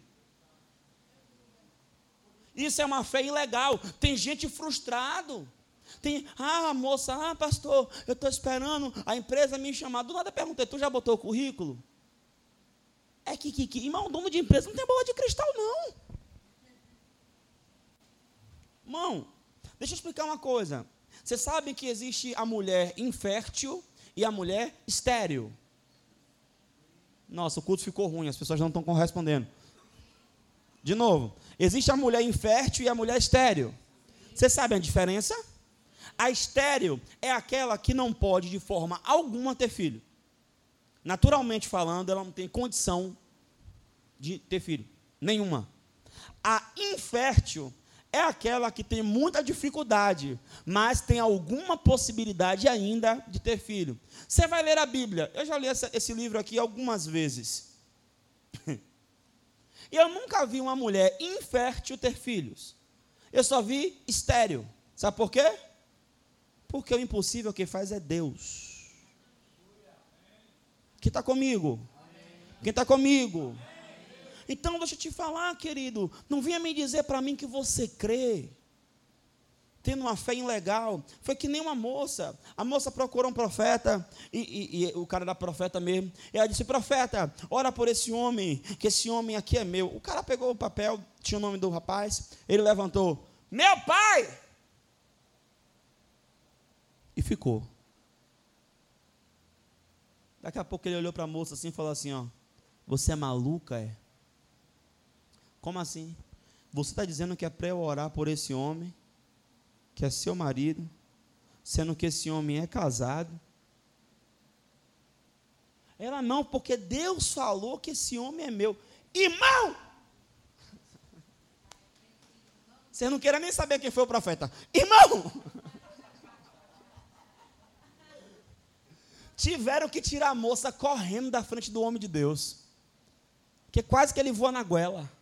Isso é uma fé ilegal. Tem gente frustrado. Tem, ah, moça, ah, pastor, eu estou esperando a empresa me chamar. Do nada perguntei, tu já botou o currículo? É que, que, que irmão, dono de empresa não tem bola de cristal, não. Irmão, deixa eu explicar uma coisa. Você sabe que existe a mulher infértil e a mulher estéril. Nossa, o culto ficou ruim, as pessoas não estão correspondendo. De novo, existe a mulher infértil e a mulher estéril. Você sabe a diferença? A estéreo é aquela que não pode, de forma alguma, ter filho. Naturalmente falando, ela não tem condição de ter filho. Nenhuma. A infértil é aquela que tem muita dificuldade, mas tem alguma possibilidade ainda de ter filho. Você vai ler a Bíblia. Eu já li essa, esse livro aqui algumas vezes. e eu nunca vi uma mulher infértil ter filhos. Eu só vi estéreo. Sabe por quê? Porque o impossível que faz é Deus. Quem está comigo? Quem está comigo? Então, deixa eu te falar, querido. Não venha me dizer para mim que você crê. Tendo uma fé ilegal. Foi que nem uma moça. A moça procurou um profeta. E, e, e o cara da profeta mesmo. E ela disse: Profeta, ora por esse homem. Que esse homem aqui é meu. O cara pegou o papel. Tinha o nome do rapaz. Ele levantou: Meu pai! E ficou. Daqui a pouco ele olhou para a moça assim e falou assim: Ó, você é maluca, é? Como assim? Você está dizendo que é para eu orar por esse homem, que é seu marido, sendo que esse homem é casado? Ela não, porque Deus falou que esse homem é meu. Irmão! Você não queira nem saber quem foi o profeta. Irmão! Tiveram que tirar a moça correndo da frente do homem de Deus. Que quase que ele voa na goela.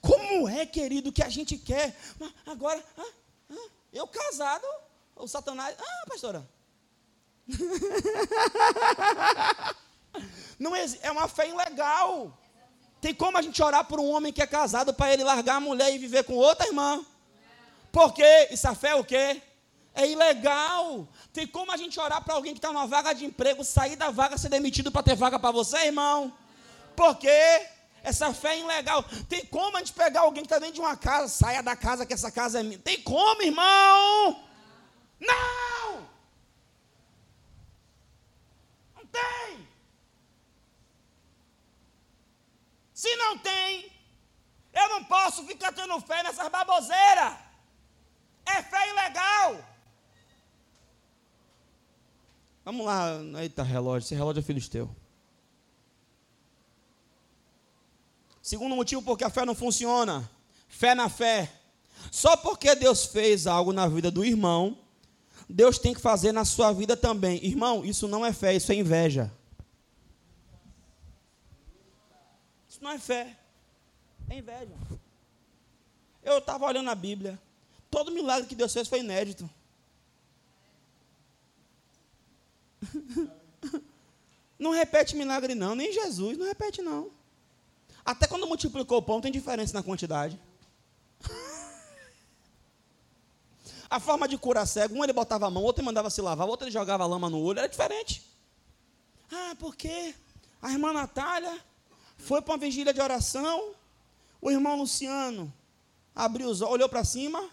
Como é, querido, que a gente quer? Agora, ah, ah, eu casado, o Satanás. Ah, pastora. Não é, é uma fé ilegal. Tem como a gente orar por um homem que é casado para ele largar a mulher e viver com outra irmã? Porque essa fé é o quê? É ilegal. Tem como a gente orar para alguém que está numa vaga de emprego, sair da vaga, ser demitido para ter vaga para você, irmão? Porque essa fé é ilegal. Tem como a gente pegar alguém que está dentro de uma casa, saia da casa que essa casa é minha? Tem como, irmão? Não! Não tem. Se não tem, eu não posso ficar tendo fé nessas baboseiras. É fé ilegal. Vamos lá, eita relógio, esse relógio é filisteu. Segundo motivo porque a fé não funciona. Fé na fé. Só porque Deus fez algo na vida do irmão, Deus tem que fazer na sua vida também. Irmão, isso não é fé, isso é inveja. Isso não é fé, é inveja. Eu estava olhando a Bíblia. Todo milagre que Deus fez foi inédito. Não repete milagre, não. Nem Jesus, não repete, não. Até quando multiplicou o pão, tem diferença na quantidade. A forma de curar cego, um ele botava a mão, outro ele mandava se lavar, outro ele jogava lama no olho, era diferente. Ah, porque a irmã Natália foi para uma vigília de oração, o irmão Luciano abriu os olhos, olhou para cima.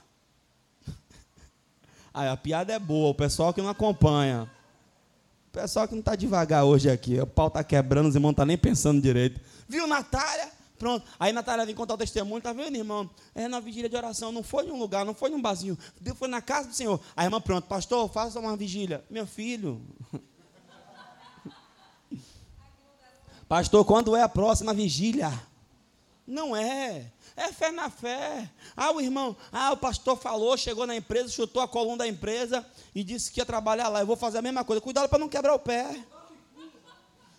Aí a piada é boa, o pessoal que não acompanha. Pessoal que não está devagar hoje aqui, o pau está quebrando, os irmãos não estão tá nem pensando direito. Viu, Natália? Pronto. Aí Natália vem contar o testemunho, tá vendo, irmão? É na vigília de oração, não foi em um lugar, não foi em um barzinho, foi na casa do Senhor. A irmã, pronto, pastor, faça uma vigília. Meu filho. pastor, quando é a próxima vigília? Não é. É fé na fé. Ah, o irmão, ah, o pastor falou, chegou na empresa, chutou a coluna da empresa e disse que ia trabalhar lá. Eu vou fazer a mesma coisa. Cuidado para não quebrar o pé.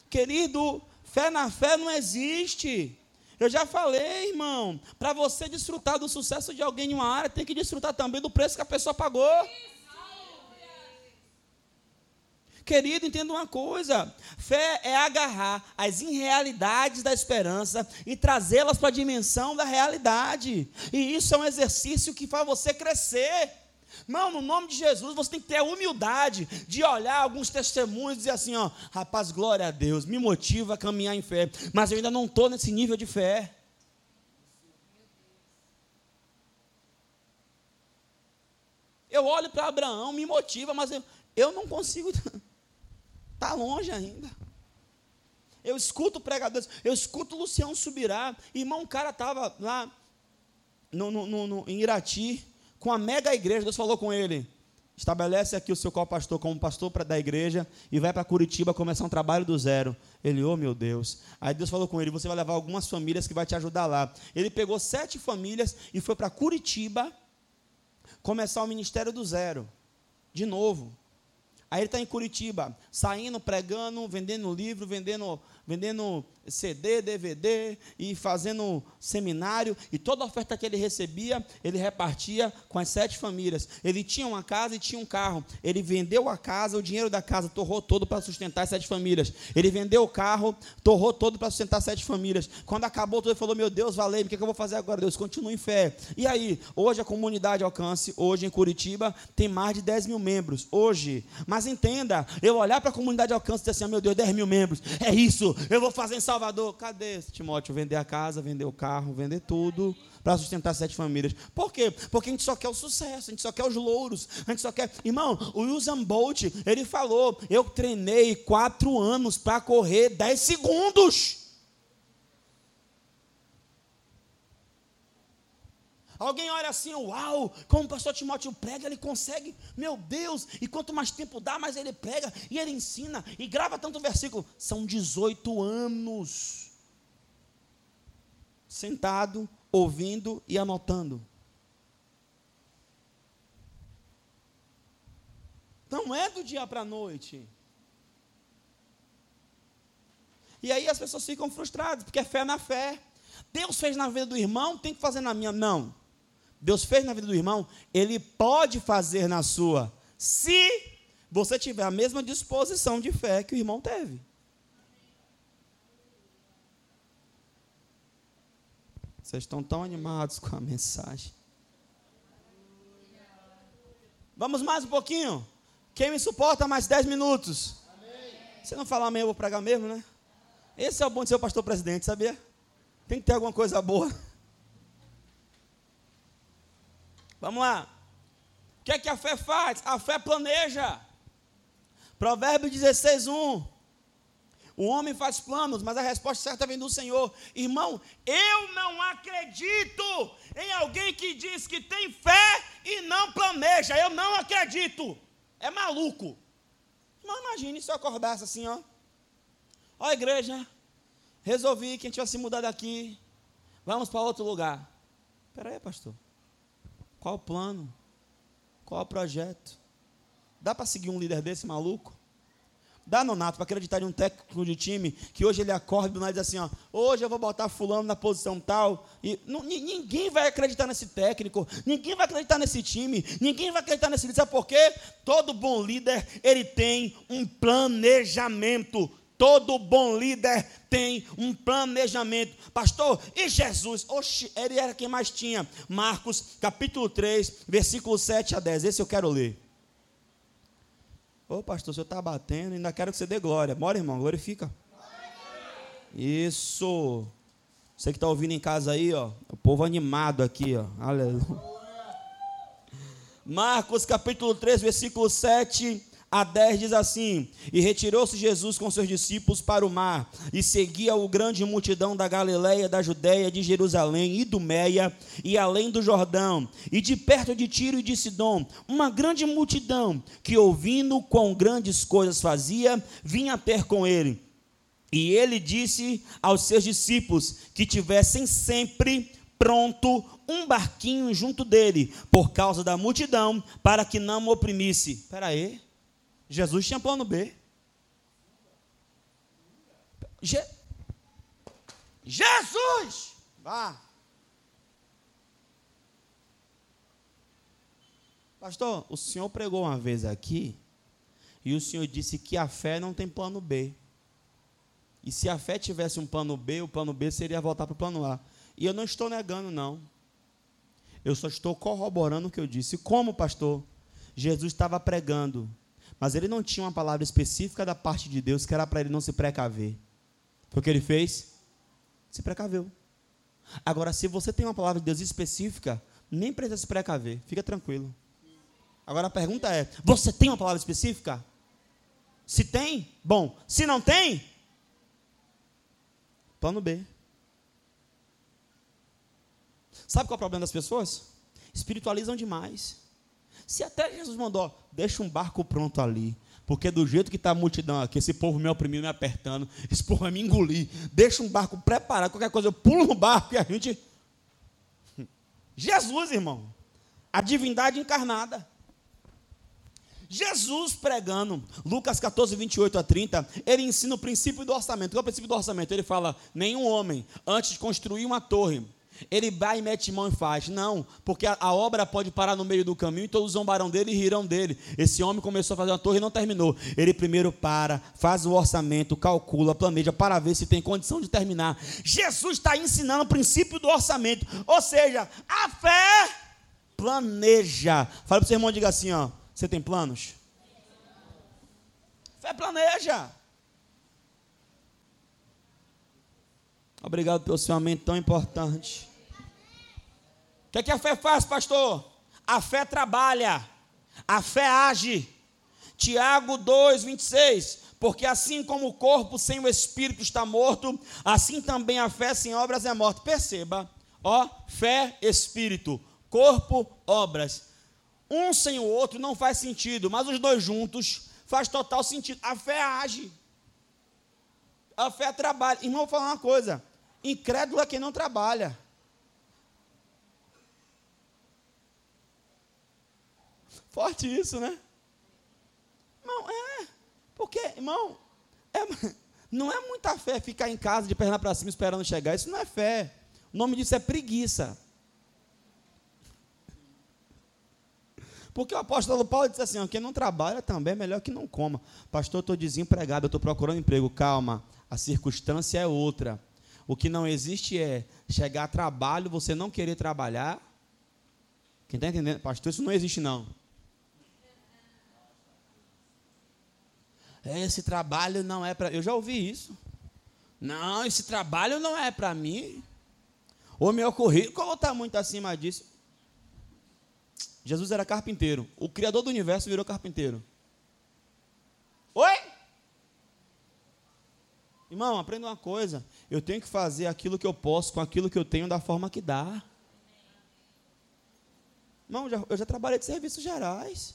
Querido, Fé na fé não existe. Eu já falei, irmão, para você desfrutar do sucesso de alguém em uma área, tem que desfrutar também do preço que a pessoa pagou. Querido, entenda uma coisa: fé é agarrar as irrealidades da esperança e trazê-las para a dimensão da realidade. E isso é um exercício que faz você crescer. Irmão, no nome de Jesus, você tem que ter a humildade de olhar alguns testemunhos e dizer assim: ó, rapaz, glória a Deus, me motiva a caminhar em fé, mas eu ainda não estou nesse nível de fé. Eu olho para Abraão, me motiva, mas eu, eu não consigo, está longe ainda. Eu escuto pregadores, eu escuto Luciano Subirá, irmão, um cara estava lá no, no, no, em Irati, com a mega igreja, Deus falou com ele: estabelece aqui o seu co-pastor como pastor da igreja e vai para Curitiba começar um trabalho do zero. Ele, oh meu Deus. Aí Deus falou com ele: você vai levar algumas famílias que vai te ajudar lá. Ele pegou sete famílias e foi para Curitiba começar o ministério do zero. De novo. Aí ele está em Curitiba, saindo, pregando, vendendo livro, vendendo vendendo CD, DVD e fazendo seminário, e toda oferta que ele recebia, ele repartia com as sete famílias. Ele tinha uma casa e tinha um carro. Ele vendeu a casa, o dinheiro da casa torrou todo para sustentar as sete famílias. Ele vendeu o carro, torrou todo para sustentar as sete famílias. Quando acabou tudo, ele falou: Meu Deus, valeu, o que, é que eu vou fazer agora? Deus, continue em fé. E aí, hoje a comunidade Alcance, hoje em Curitiba, tem mais de 10 mil membros. Hoje. Mas entenda, eu olhar para a comunidade Alcance e dizer assim: oh, Meu Deus, 10 mil membros. É isso eu vou fazer em Salvador. Cadê esse Timóteo? Vender a casa, vender o carro, vender tudo para sustentar sete famílias. Por quê? Porque a gente só quer o sucesso, a gente só quer os louros, a gente só quer. Irmão, o Usain Bolt, ele falou: eu treinei quatro anos para correr dez segundos. Alguém olha assim, uau, como o pastor Timóteo prega, ele consegue, meu Deus, e quanto mais tempo dá, mais ele prega, e ele ensina, e grava tanto versículo. São 18 anos. Sentado, ouvindo e anotando. Não é do dia para a noite. E aí as pessoas ficam frustradas, porque é fé na fé. Deus fez na vida do irmão, tem que fazer na minha. Não. Deus fez na vida do irmão, Ele pode fazer na sua, se você tiver a mesma disposição de fé que o irmão teve. Vocês estão tão animados com a mensagem. Vamos mais um pouquinho? Quem me suporta mais 10 minutos? Amém. Você não falar amém, eu vou pregar mesmo, né? Esse é o bom de ser o pastor presidente, sabia? Tem que ter alguma coisa boa. Vamos lá. O que é que a fé faz? A fé planeja. Provérbio 16, 1. O homem faz planos, mas a resposta certa vem do Senhor. Irmão, eu não acredito em alguém que diz que tem fé e não planeja. Eu não acredito. É maluco. Mas imagine se eu acordasse assim, ó. Ó, igreja, resolvi que a gente vai se mudar daqui. Vamos para outro lugar. Espera aí, pastor. Qual o plano? Qual o projeto? Dá para seguir um líder desse maluco? Dá, Nonato, para acreditar em um técnico de time que hoje ele acorda e diz assim: ó, hoje eu vou botar fulano na posição tal. E não, ninguém vai acreditar nesse técnico, ninguém vai acreditar nesse time, ninguém vai acreditar nesse líder. Sabe por quê? Todo bom líder ele tem um planejamento. Todo bom líder tem um planejamento. Pastor, e Jesus? Oxe, ele era quem mais tinha. Marcos, capítulo 3, versículo 7 a 10. Esse eu quero ler. Ô, pastor, o senhor está batendo, ainda quero que você dê glória. Bora, irmão, glorifica. Isso. Você que está ouvindo em casa aí, ó. O povo animado aqui, ó. Aleluia. Marcos capítulo 3, versículo 7 a 10 diz assim: E retirou-se Jesus com seus discípulos para o mar, e seguia o grande multidão da Galiléia, da Judéia, de Jerusalém e do Meia, e além do Jordão, e de perto de Tiro e de Sidom, uma grande multidão, que ouvindo quão grandes coisas fazia, vinha ter com ele. E ele disse aos seus discípulos que tivessem sempre pronto um barquinho junto dele, por causa da multidão, para que não o oprimisse. Espera aí. Jesus tinha plano B. Je... Jesus! Vá. Pastor, o senhor pregou uma vez aqui e o senhor disse que a fé não tem plano B. E se a fé tivesse um plano B, o plano B seria voltar para o plano A. E eu não estou negando, não. Eu só estou corroborando o que eu disse. Como, pastor? Jesus estava pregando mas ele não tinha uma palavra específica da parte de Deus que era para ele não se precaver. Que ele fez? Se precaveu. Agora, se você tem uma palavra de Deus específica, nem precisa se precaver, fica tranquilo. Agora a pergunta é: você tem uma palavra específica? Se tem, bom. Se não tem, plano B. Sabe qual é o problema das pessoas? Espiritualizam demais. Se até Jesus mandou, deixa um barco pronto ali. Porque do jeito que está a multidão aqui, esse povo me oprimindo, me apertando, esse povo vai me engolir. Deixa um barco preparado, qualquer coisa, eu pulo no barco e a gente. Jesus, irmão. A divindade encarnada. Jesus pregando, Lucas 14, 28 a 30, ele ensina o princípio do orçamento. Qual é o princípio do orçamento? Ele fala: nenhum homem, antes de construir uma torre, ele vai e mete mão e faz. Não, porque a, a, obra pode parar no meio do caminho e todos zombarão dele e rirão dele. Esse homem começou a fazer uma torre e não terminou. Ele primeiro para, faz o orçamento, calcula, planeja para ver se tem condição de terminar. Jesus está ensinando o princípio do orçamento. Ou seja, a fé planeja. Fala para o seu irmão, diga assim: ó, você tem planos? Fé planeja. Obrigado pelo seu amém tão importante. O que, é que a fé faz, pastor? A fé trabalha, a fé age. Tiago 2, 26. Porque assim como o corpo sem o espírito está morto, assim também a fé sem obras é morta. Perceba, ó, fé, espírito, corpo, obras. Um sem o outro não faz sentido, mas os dois juntos faz total sentido. A fé age. A fé trabalha. Irmão, vou falar uma coisa. Incrédulo é quem não trabalha. Forte isso, né? Irmão, é. Porque, irmão, é, não é muita fé ficar em casa de perna para cima esperando chegar. Isso não é fé. O nome disso é preguiça. Porque o apóstolo Paulo disse assim: quem não trabalha também é melhor que não coma. Pastor, estou desempregado, eu estou procurando emprego. Calma, a circunstância é outra. O que não existe é chegar a trabalho, você não querer trabalhar. Quem está entendendo? Pastor, isso não existe não. Esse trabalho não é para. Eu já ouvi isso. Não, esse trabalho não é para mim. O meu currículo está muito acima disso. Jesus era carpinteiro. O Criador do universo virou carpinteiro. Oi? Irmão, aprenda uma coisa. Eu tenho que fazer aquilo que eu posso com aquilo que eu tenho da forma que dá. Irmão, eu já trabalhei de serviços gerais.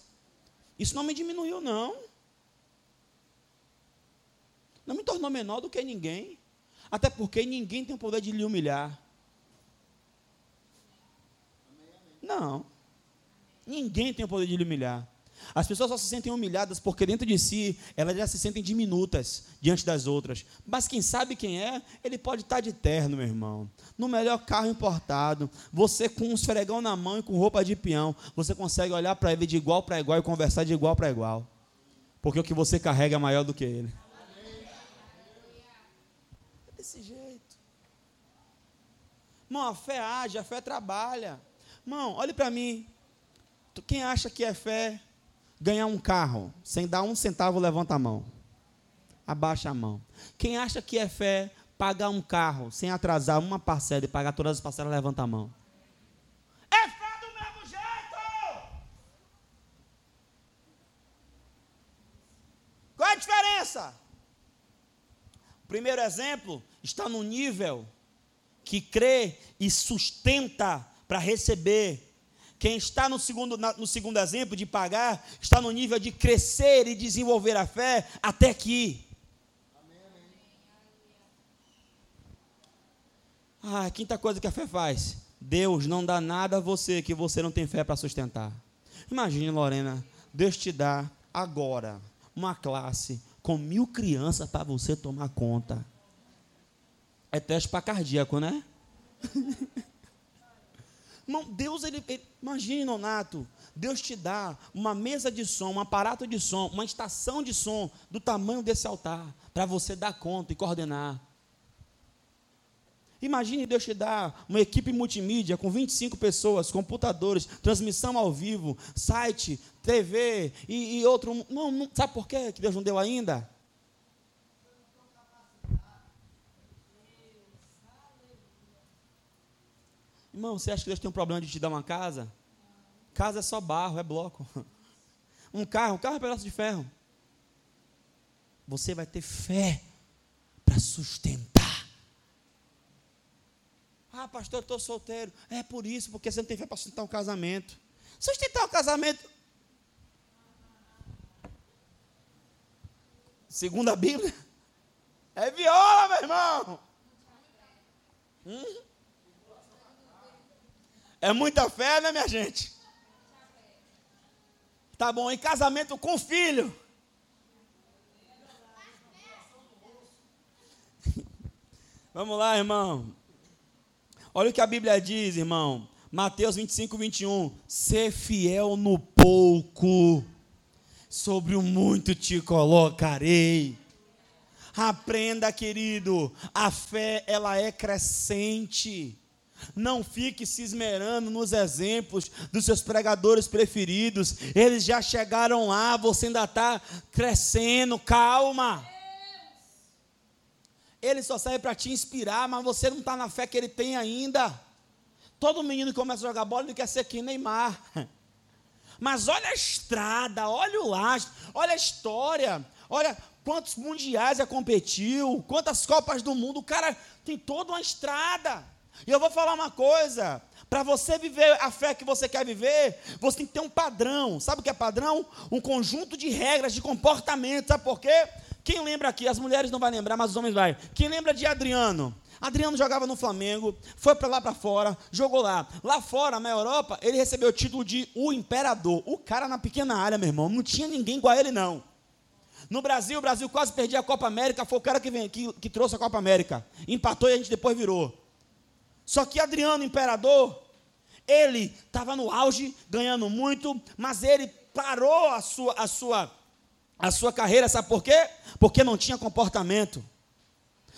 Isso não me diminuiu, não. Não me tornou menor do que ninguém. Até porque ninguém tem o poder de lhe humilhar. Não. Ninguém tem o poder de lhe humilhar. As pessoas só se sentem humilhadas porque dentro de si elas já se sentem diminutas diante das outras. Mas quem sabe quem é, ele pode estar de terno, meu irmão. No melhor carro importado, você com um esfregão na mão e com roupa de peão, você consegue olhar para ele de igual para igual e conversar de igual para igual. Porque o que você carrega é maior do que ele. Desse jeito. Irmão, a fé age, a fé trabalha. Irmão, olhe para mim. Quem acha que é fé ganhar um carro sem dar um centavo, levanta a mão. Abaixa a mão. Quem acha que é fé pagar um carro sem atrasar uma parcela e pagar todas as parcelas, levanta a mão. É fé do mesmo jeito! Qual é a diferença? Primeiro exemplo está no nível que crê e sustenta para receber quem está no segundo, no segundo exemplo de pagar, está no nível de crescer e desenvolver a fé até aqui. Ah, quinta coisa que a fé faz: Deus não dá nada a você que você não tem fé para sustentar. Imagine, Lorena, Deus te dá agora uma classe com mil crianças para você tomar conta. É teste para cardíaco, né? Irmão, Deus, ele, ele, imagine, Nonato, Deus te dá uma mesa de som, um aparato de som, uma estação de som do tamanho desse altar, para você dar conta e coordenar. Imagine Deus te dar uma equipe multimídia com 25 pessoas, computadores, transmissão ao vivo, site, TV e, e outro. Não, não, sabe por quê que Deus não deu ainda? Irmão, você acha que Deus tem um problema de te dar uma casa? Casa é só barro, é bloco. Um carro, um carro é um pedaço de ferro. Você vai ter fé para sustentar. Ah, pastor, eu estou solteiro. É por isso, porque você não tem fé para sustentar o casamento. Sustentar o casamento. Segundo a Bíblia, é viola, meu irmão. Hum? É muita fé, né, minha gente? Tá bom, em casamento com filho. Vamos lá, irmão. Olha o que a Bíblia diz, irmão. Mateus 25, 21. Ser fiel no pouco, sobre o muito te colocarei. Aprenda, querido, a fé ela é crescente. Não fique se esmerando nos exemplos dos seus pregadores preferidos. Eles já chegaram lá, você ainda está crescendo. Calma. Ele só serve para te inspirar, mas você não está na fé que ele tem ainda. Todo menino que começa a jogar bola, ele quer ser que Neymar. Mas olha a estrada, olha o lastro, olha a história, olha quantos mundiais já competiu, quantas Copas do Mundo, o cara tem toda uma estrada. E eu vou falar uma coisa: para você viver a fé que você quer viver, você tem que ter um padrão. Sabe o que é padrão? Um conjunto de regras, de comportamento. Sabe por quê? Quem lembra aqui? As mulheres não vão lembrar, mas os homens vai. Quem lembra de Adriano? Adriano jogava no Flamengo, foi para lá para fora, jogou lá. Lá fora, na Europa, ele recebeu o título de o imperador. O cara na pequena área, meu irmão, não tinha ninguém igual a ele não. No Brasil, o Brasil quase perdia a Copa América, foi o cara que, vem, que, que trouxe a Copa América. Empatou e a gente depois virou. Só que Adriano, imperador, ele estava no auge, ganhando muito, mas ele parou a sua, a sua, a sua carreira, sabe por quê? Porque não tinha comportamento.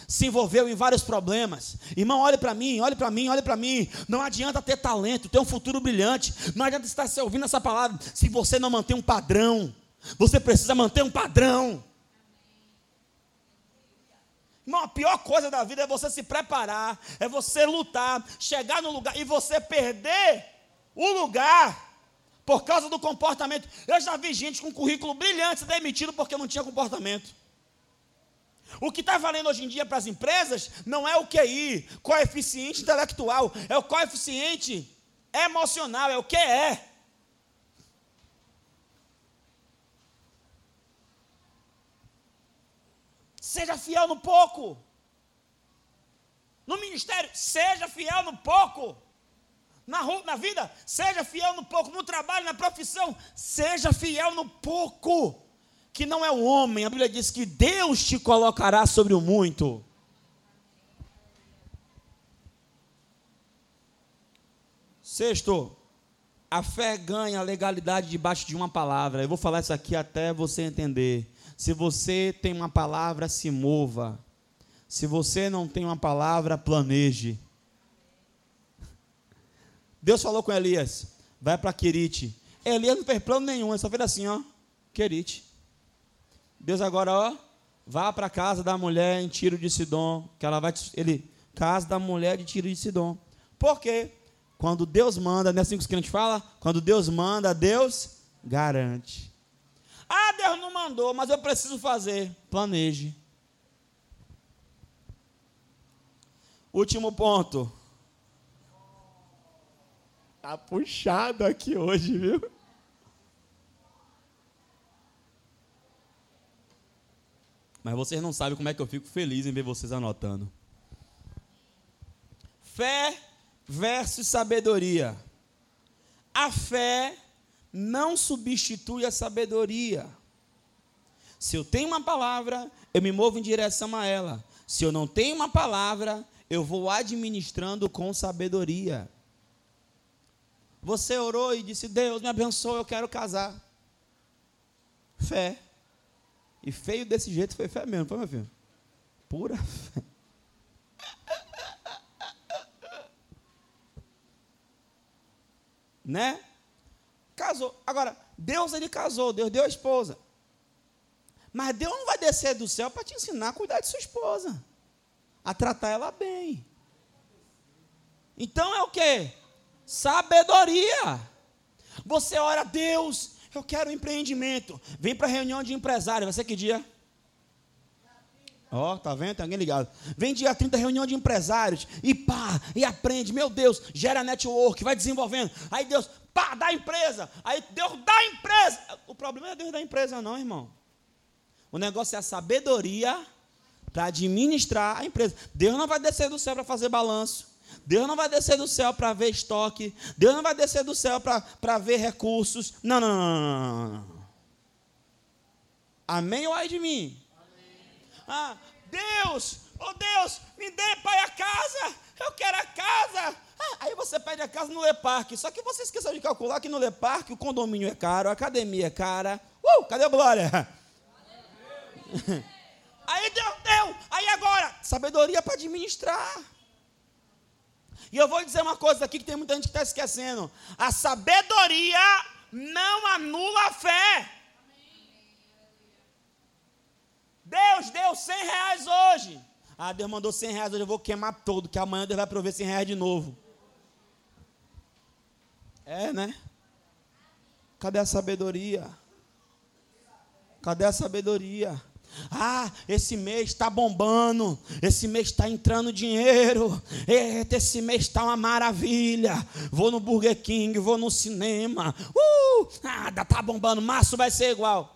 Se envolveu em vários problemas. Irmão, olhe para mim, olhe para mim, olhe para mim. Não adianta ter talento, ter um futuro brilhante. Não adianta estar se ouvindo essa palavra se você não manter um padrão. Você precisa manter um padrão. Irmão, a pior coisa da vida é você se preparar, é você lutar, chegar no lugar e você perder o lugar por causa do comportamento. Eu já vi gente com currículo brilhante demitido porque não tinha comportamento. O que está valendo hoje em dia para as empresas não é o QI, coeficiente intelectual, é o coeficiente emocional, é o que é. Seja fiel no pouco. No ministério, seja fiel no pouco. Na, na vida, seja fiel no pouco. No trabalho, na profissão, seja fiel no pouco. Que não é o homem. A Bíblia diz que Deus te colocará sobre o muito. Sexto, a fé ganha legalidade debaixo de uma palavra. Eu vou falar isso aqui até você entender. Se você tem uma palavra, se mova. Se você não tem uma palavra, planeje. Deus falou com Elias: vai para Querite. Elias não fez plano nenhum, ele só fez assim, ó, Querite. Deus agora, ó, vá para a casa da mulher em Tiro de Sidom, que ela vai, ele, casa da mulher de Tiro de Sidom. Por quê? Quando Deus manda, não é assim que os crentes falam? Quando Deus manda, Deus garante. Ah, Deus não mandou, mas eu preciso fazer. Planeje. Último ponto. Tá puxado aqui hoje, viu? Mas vocês não sabem como é que eu fico feliz em ver vocês anotando. Fé versus sabedoria. A fé não substitui a sabedoria. Se eu tenho uma palavra, eu me movo em direção a ela. Se eu não tenho uma palavra, eu vou administrando com sabedoria. Você orou e disse: Deus me abençoe, eu quero casar. Fé. E feio desse jeito foi fé mesmo, foi meu filho? Pura fé. né? Casou. Agora, Deus ele casou, Deus deu a esposa. Mas Deus não vai descer do céu para te ensinar a cuidar de sua esposa, a tratar ela bem. Então é o que? Sabedoria. Você ora, Deus, eu quero um empreendimento. Vem para a reunião de empresário. Ser que dia? Ó, oh, tá vendo? Tem alguém ligado. Vem dia 30, reunião de empresários. E pá, e aprende. Meu Deus, gera network, vai desenvolvendo. Aí Deus, pá, dá empresa. Aí Deus dá empresa. O problema é Deus dar empresa, não, irmão. O negócio é a sabedoria para administrar a empresa. Deus não vai descer do céu para fazer balanço. Deus não vai descer do céu para ver estoque. Deus não vai descer do céu para ver recursos. Não, não, não, não, não. Amém ou ai de mim? Amém. Ah, Deus, oh Deus, me dê, pai, a casa. Eu quero a casa. Ah, aí você pede a casa no Leparque. Só que você esqueceu de calcular que no Leparque o condomínio é caro, a academia é cara. Uh, cadê a glória? Aí Deus deu. Aí agora, sabedoria para administrar. E eu vou dizer uma coisa aqui que tem muita gente que está esquecendo. A sabedoria não anula a fé. Deus deu 100 reais hoje. Ah, Deus mandou 100 reais hoje, eu vou queimar todo, que amanhã Deus vai prover 100 reais de novo. É, né? Cadê a sabedoria? Cadê a sabedoria? Ah, esse mês está bombando, esse mês está entrando dinheiro, Eita, esse mês está uma maravilha. Vou no Burger King, vou no cinema, uh, nada, está bombando, março vai ser igual.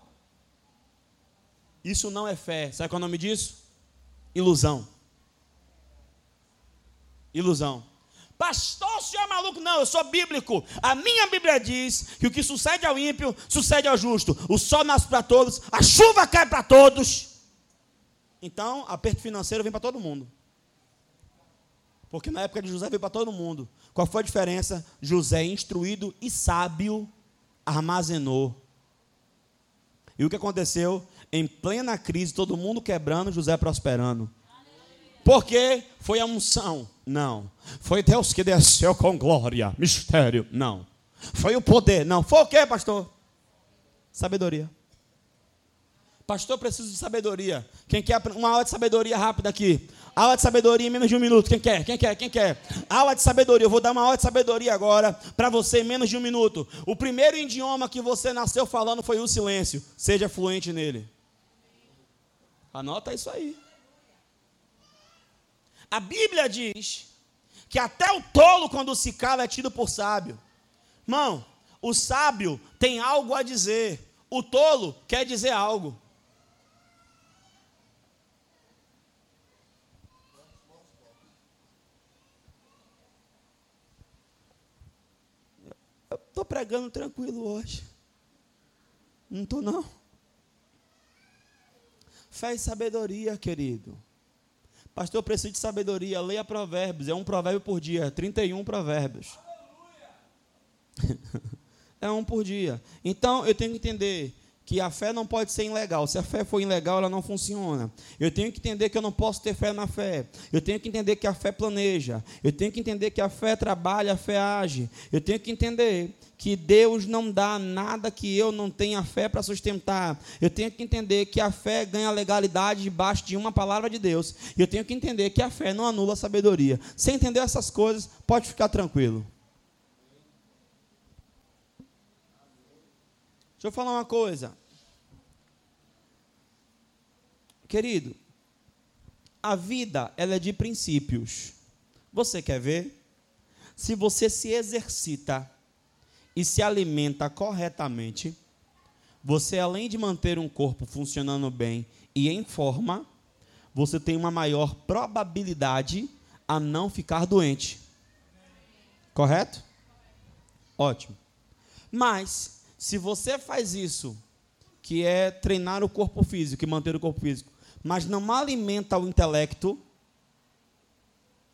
Isso não é fé, sabe qual é o nome disso? Ilusão. Ilusão. Pastor, o senhor é maluco? Não, eu sou bíblico. A minha Bíblia diz que o que sucede ao ímpio, sucede ao justo. O sol nasce para todos, a chuva cai para todos. Então, aperto financeiro vem para todo mundo. Porque na época de José veio para todo mundo. Qual foi a diferença? José, instruído e sábio, armazenou. E o que aconteceu? Em plena crise, todo mundo quebrando, José prosperando. Porque foi a unção. Não. Foi Deus que desceu com glória. Mistério. Não. Foi o poder. Não. Foi o que, pastor? Sabedoria. Pastor, preciso de sabedoria. Quem quer uma aula de sabedoria rápida aqui? Aula de sabedoria em menos de um minuto. Quem quer? Quem quer? Quem quer? Aula de sabedoria. Eu vou dar uma aula de sabedoria agora para você em menos de um minuto. O primeiro idioma que você nasceu falando foi o silêncio. Seja fluente nele. Anota isso aí. A Bíblia diz que até o tolo, quando se cala, é tido por sábio. Irmão, o sábio tem algo a dizer, o tolo quer dizer algo. Eu estou pregando tranquilo hoje. Não estou, não. Fé e sabedoria, querido. Pastor, eu preciso de sabedoria. Leia provérbios. É um provérbio por dia. 31 provérbios. é um por dia. Então, eu tenho que entender que a fé não pode ser ilegal. Se a fé for ilegal, ela não funciona. Eu tenho que entender que eu não posso ter fé na fé. Eu tenho que entender que a fé planeja. Eu tenho que entender que a fé trabalha, a fé age. Eu tenho que entender que Deus não dá nada que eu não tenha fé para sustentar. Eu tenho que entender que a fé ganha legalidade debaixo de uma palavra de Deus. Eu tenho que entender que a fé não anula a sabedoria. Se entender essas coisas, pode ficar tranquilo. Deixa eu falar uma coisa. Querido, a vida ela é de princípios. Você quer ver? Se você se exercita e se alimenta corretamente, você além de manter um corpo funcionando bem e em forma, você tem uma maior probabilidade a não ficar doente. Correto? Ótimo. Mas se você faz isso, que é treinar o corpo físico e manter o corpo físico, mas não alimenta o intelecto,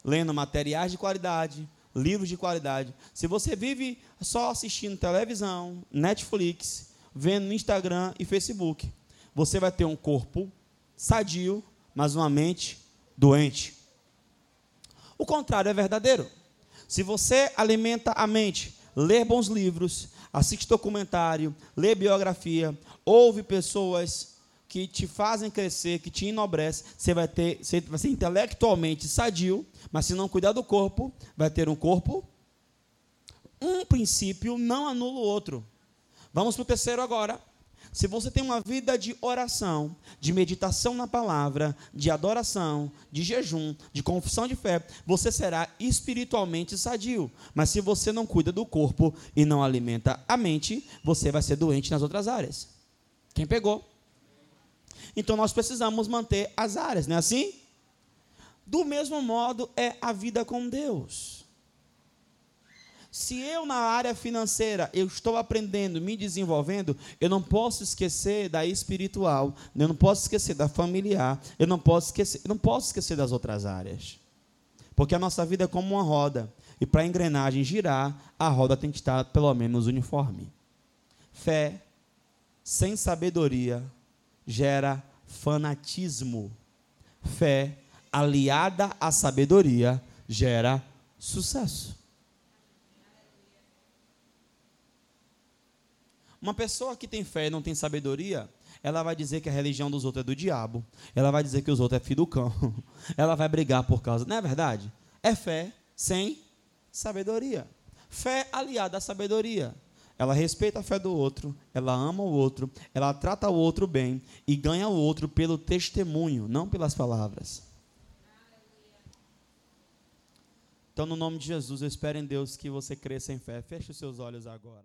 lendo materiais de qualidade, livros de qualidade. Se você vive só assistindo televisão, Netflix, vendo Instagram e Facebook, você vai ter um corpo sadio, mas uma mente doente. O contrário é verdadeiro. Se você alimenta a mente, lê bons livros, assiste documentário, lê biografia, ouve pessoas que te fazem crescer, que te enobrecem, você vai ter, você vai ser intelectualmente sadio, mas se não cuidar do corpo, vai ter um corpo. Um princípio não anula o outro. Vamos para o terceiro agora. Se você tem uma vida de oração, de meditação na palavra, de adoração, de jejum, de confissão de fé, você será espiritualmente sadio. Mas se você não cuida do corpo e não alimenta a mente, você vai ser doente nas outras áreas. Quem pegou? Então nós precisamos manter as áreas, não é assim? Do mesmo modo é a vida com Deus. Se eu na área financeira eu estou aprendendo, me desenvolvendo, eu não posso esquecer da espiritual, eu não posso esquecer da familiar, eu não posso esquecer, não posso esquecer das outras áreas. Porque a nossa vida é como uma roda, e para a engrenagem girar, a roda tem que estar pelo menos uniforme. Fé sem sabedoria gera fanatismo. Fé aliada à sabedoria gera sucesso. Uma pessoa que tem fé e não tem sabedoria, ela vai dizer que a religião dos outros é do diabo. Ela vai dizer que os outros é filho do cão. Ela vai brigar por causa. Não é verdade? É fé sem sabedoria. Fé aliada à sabedoria. Ela respeita a fé do outro, ela ama o outro, ela trata o outro bem e ganha o outro pelo testemunho, não pelas palavras. Então, no nome de Jesus, eu espero em Deus que você cresça em fé. Feche os seus olhos agora.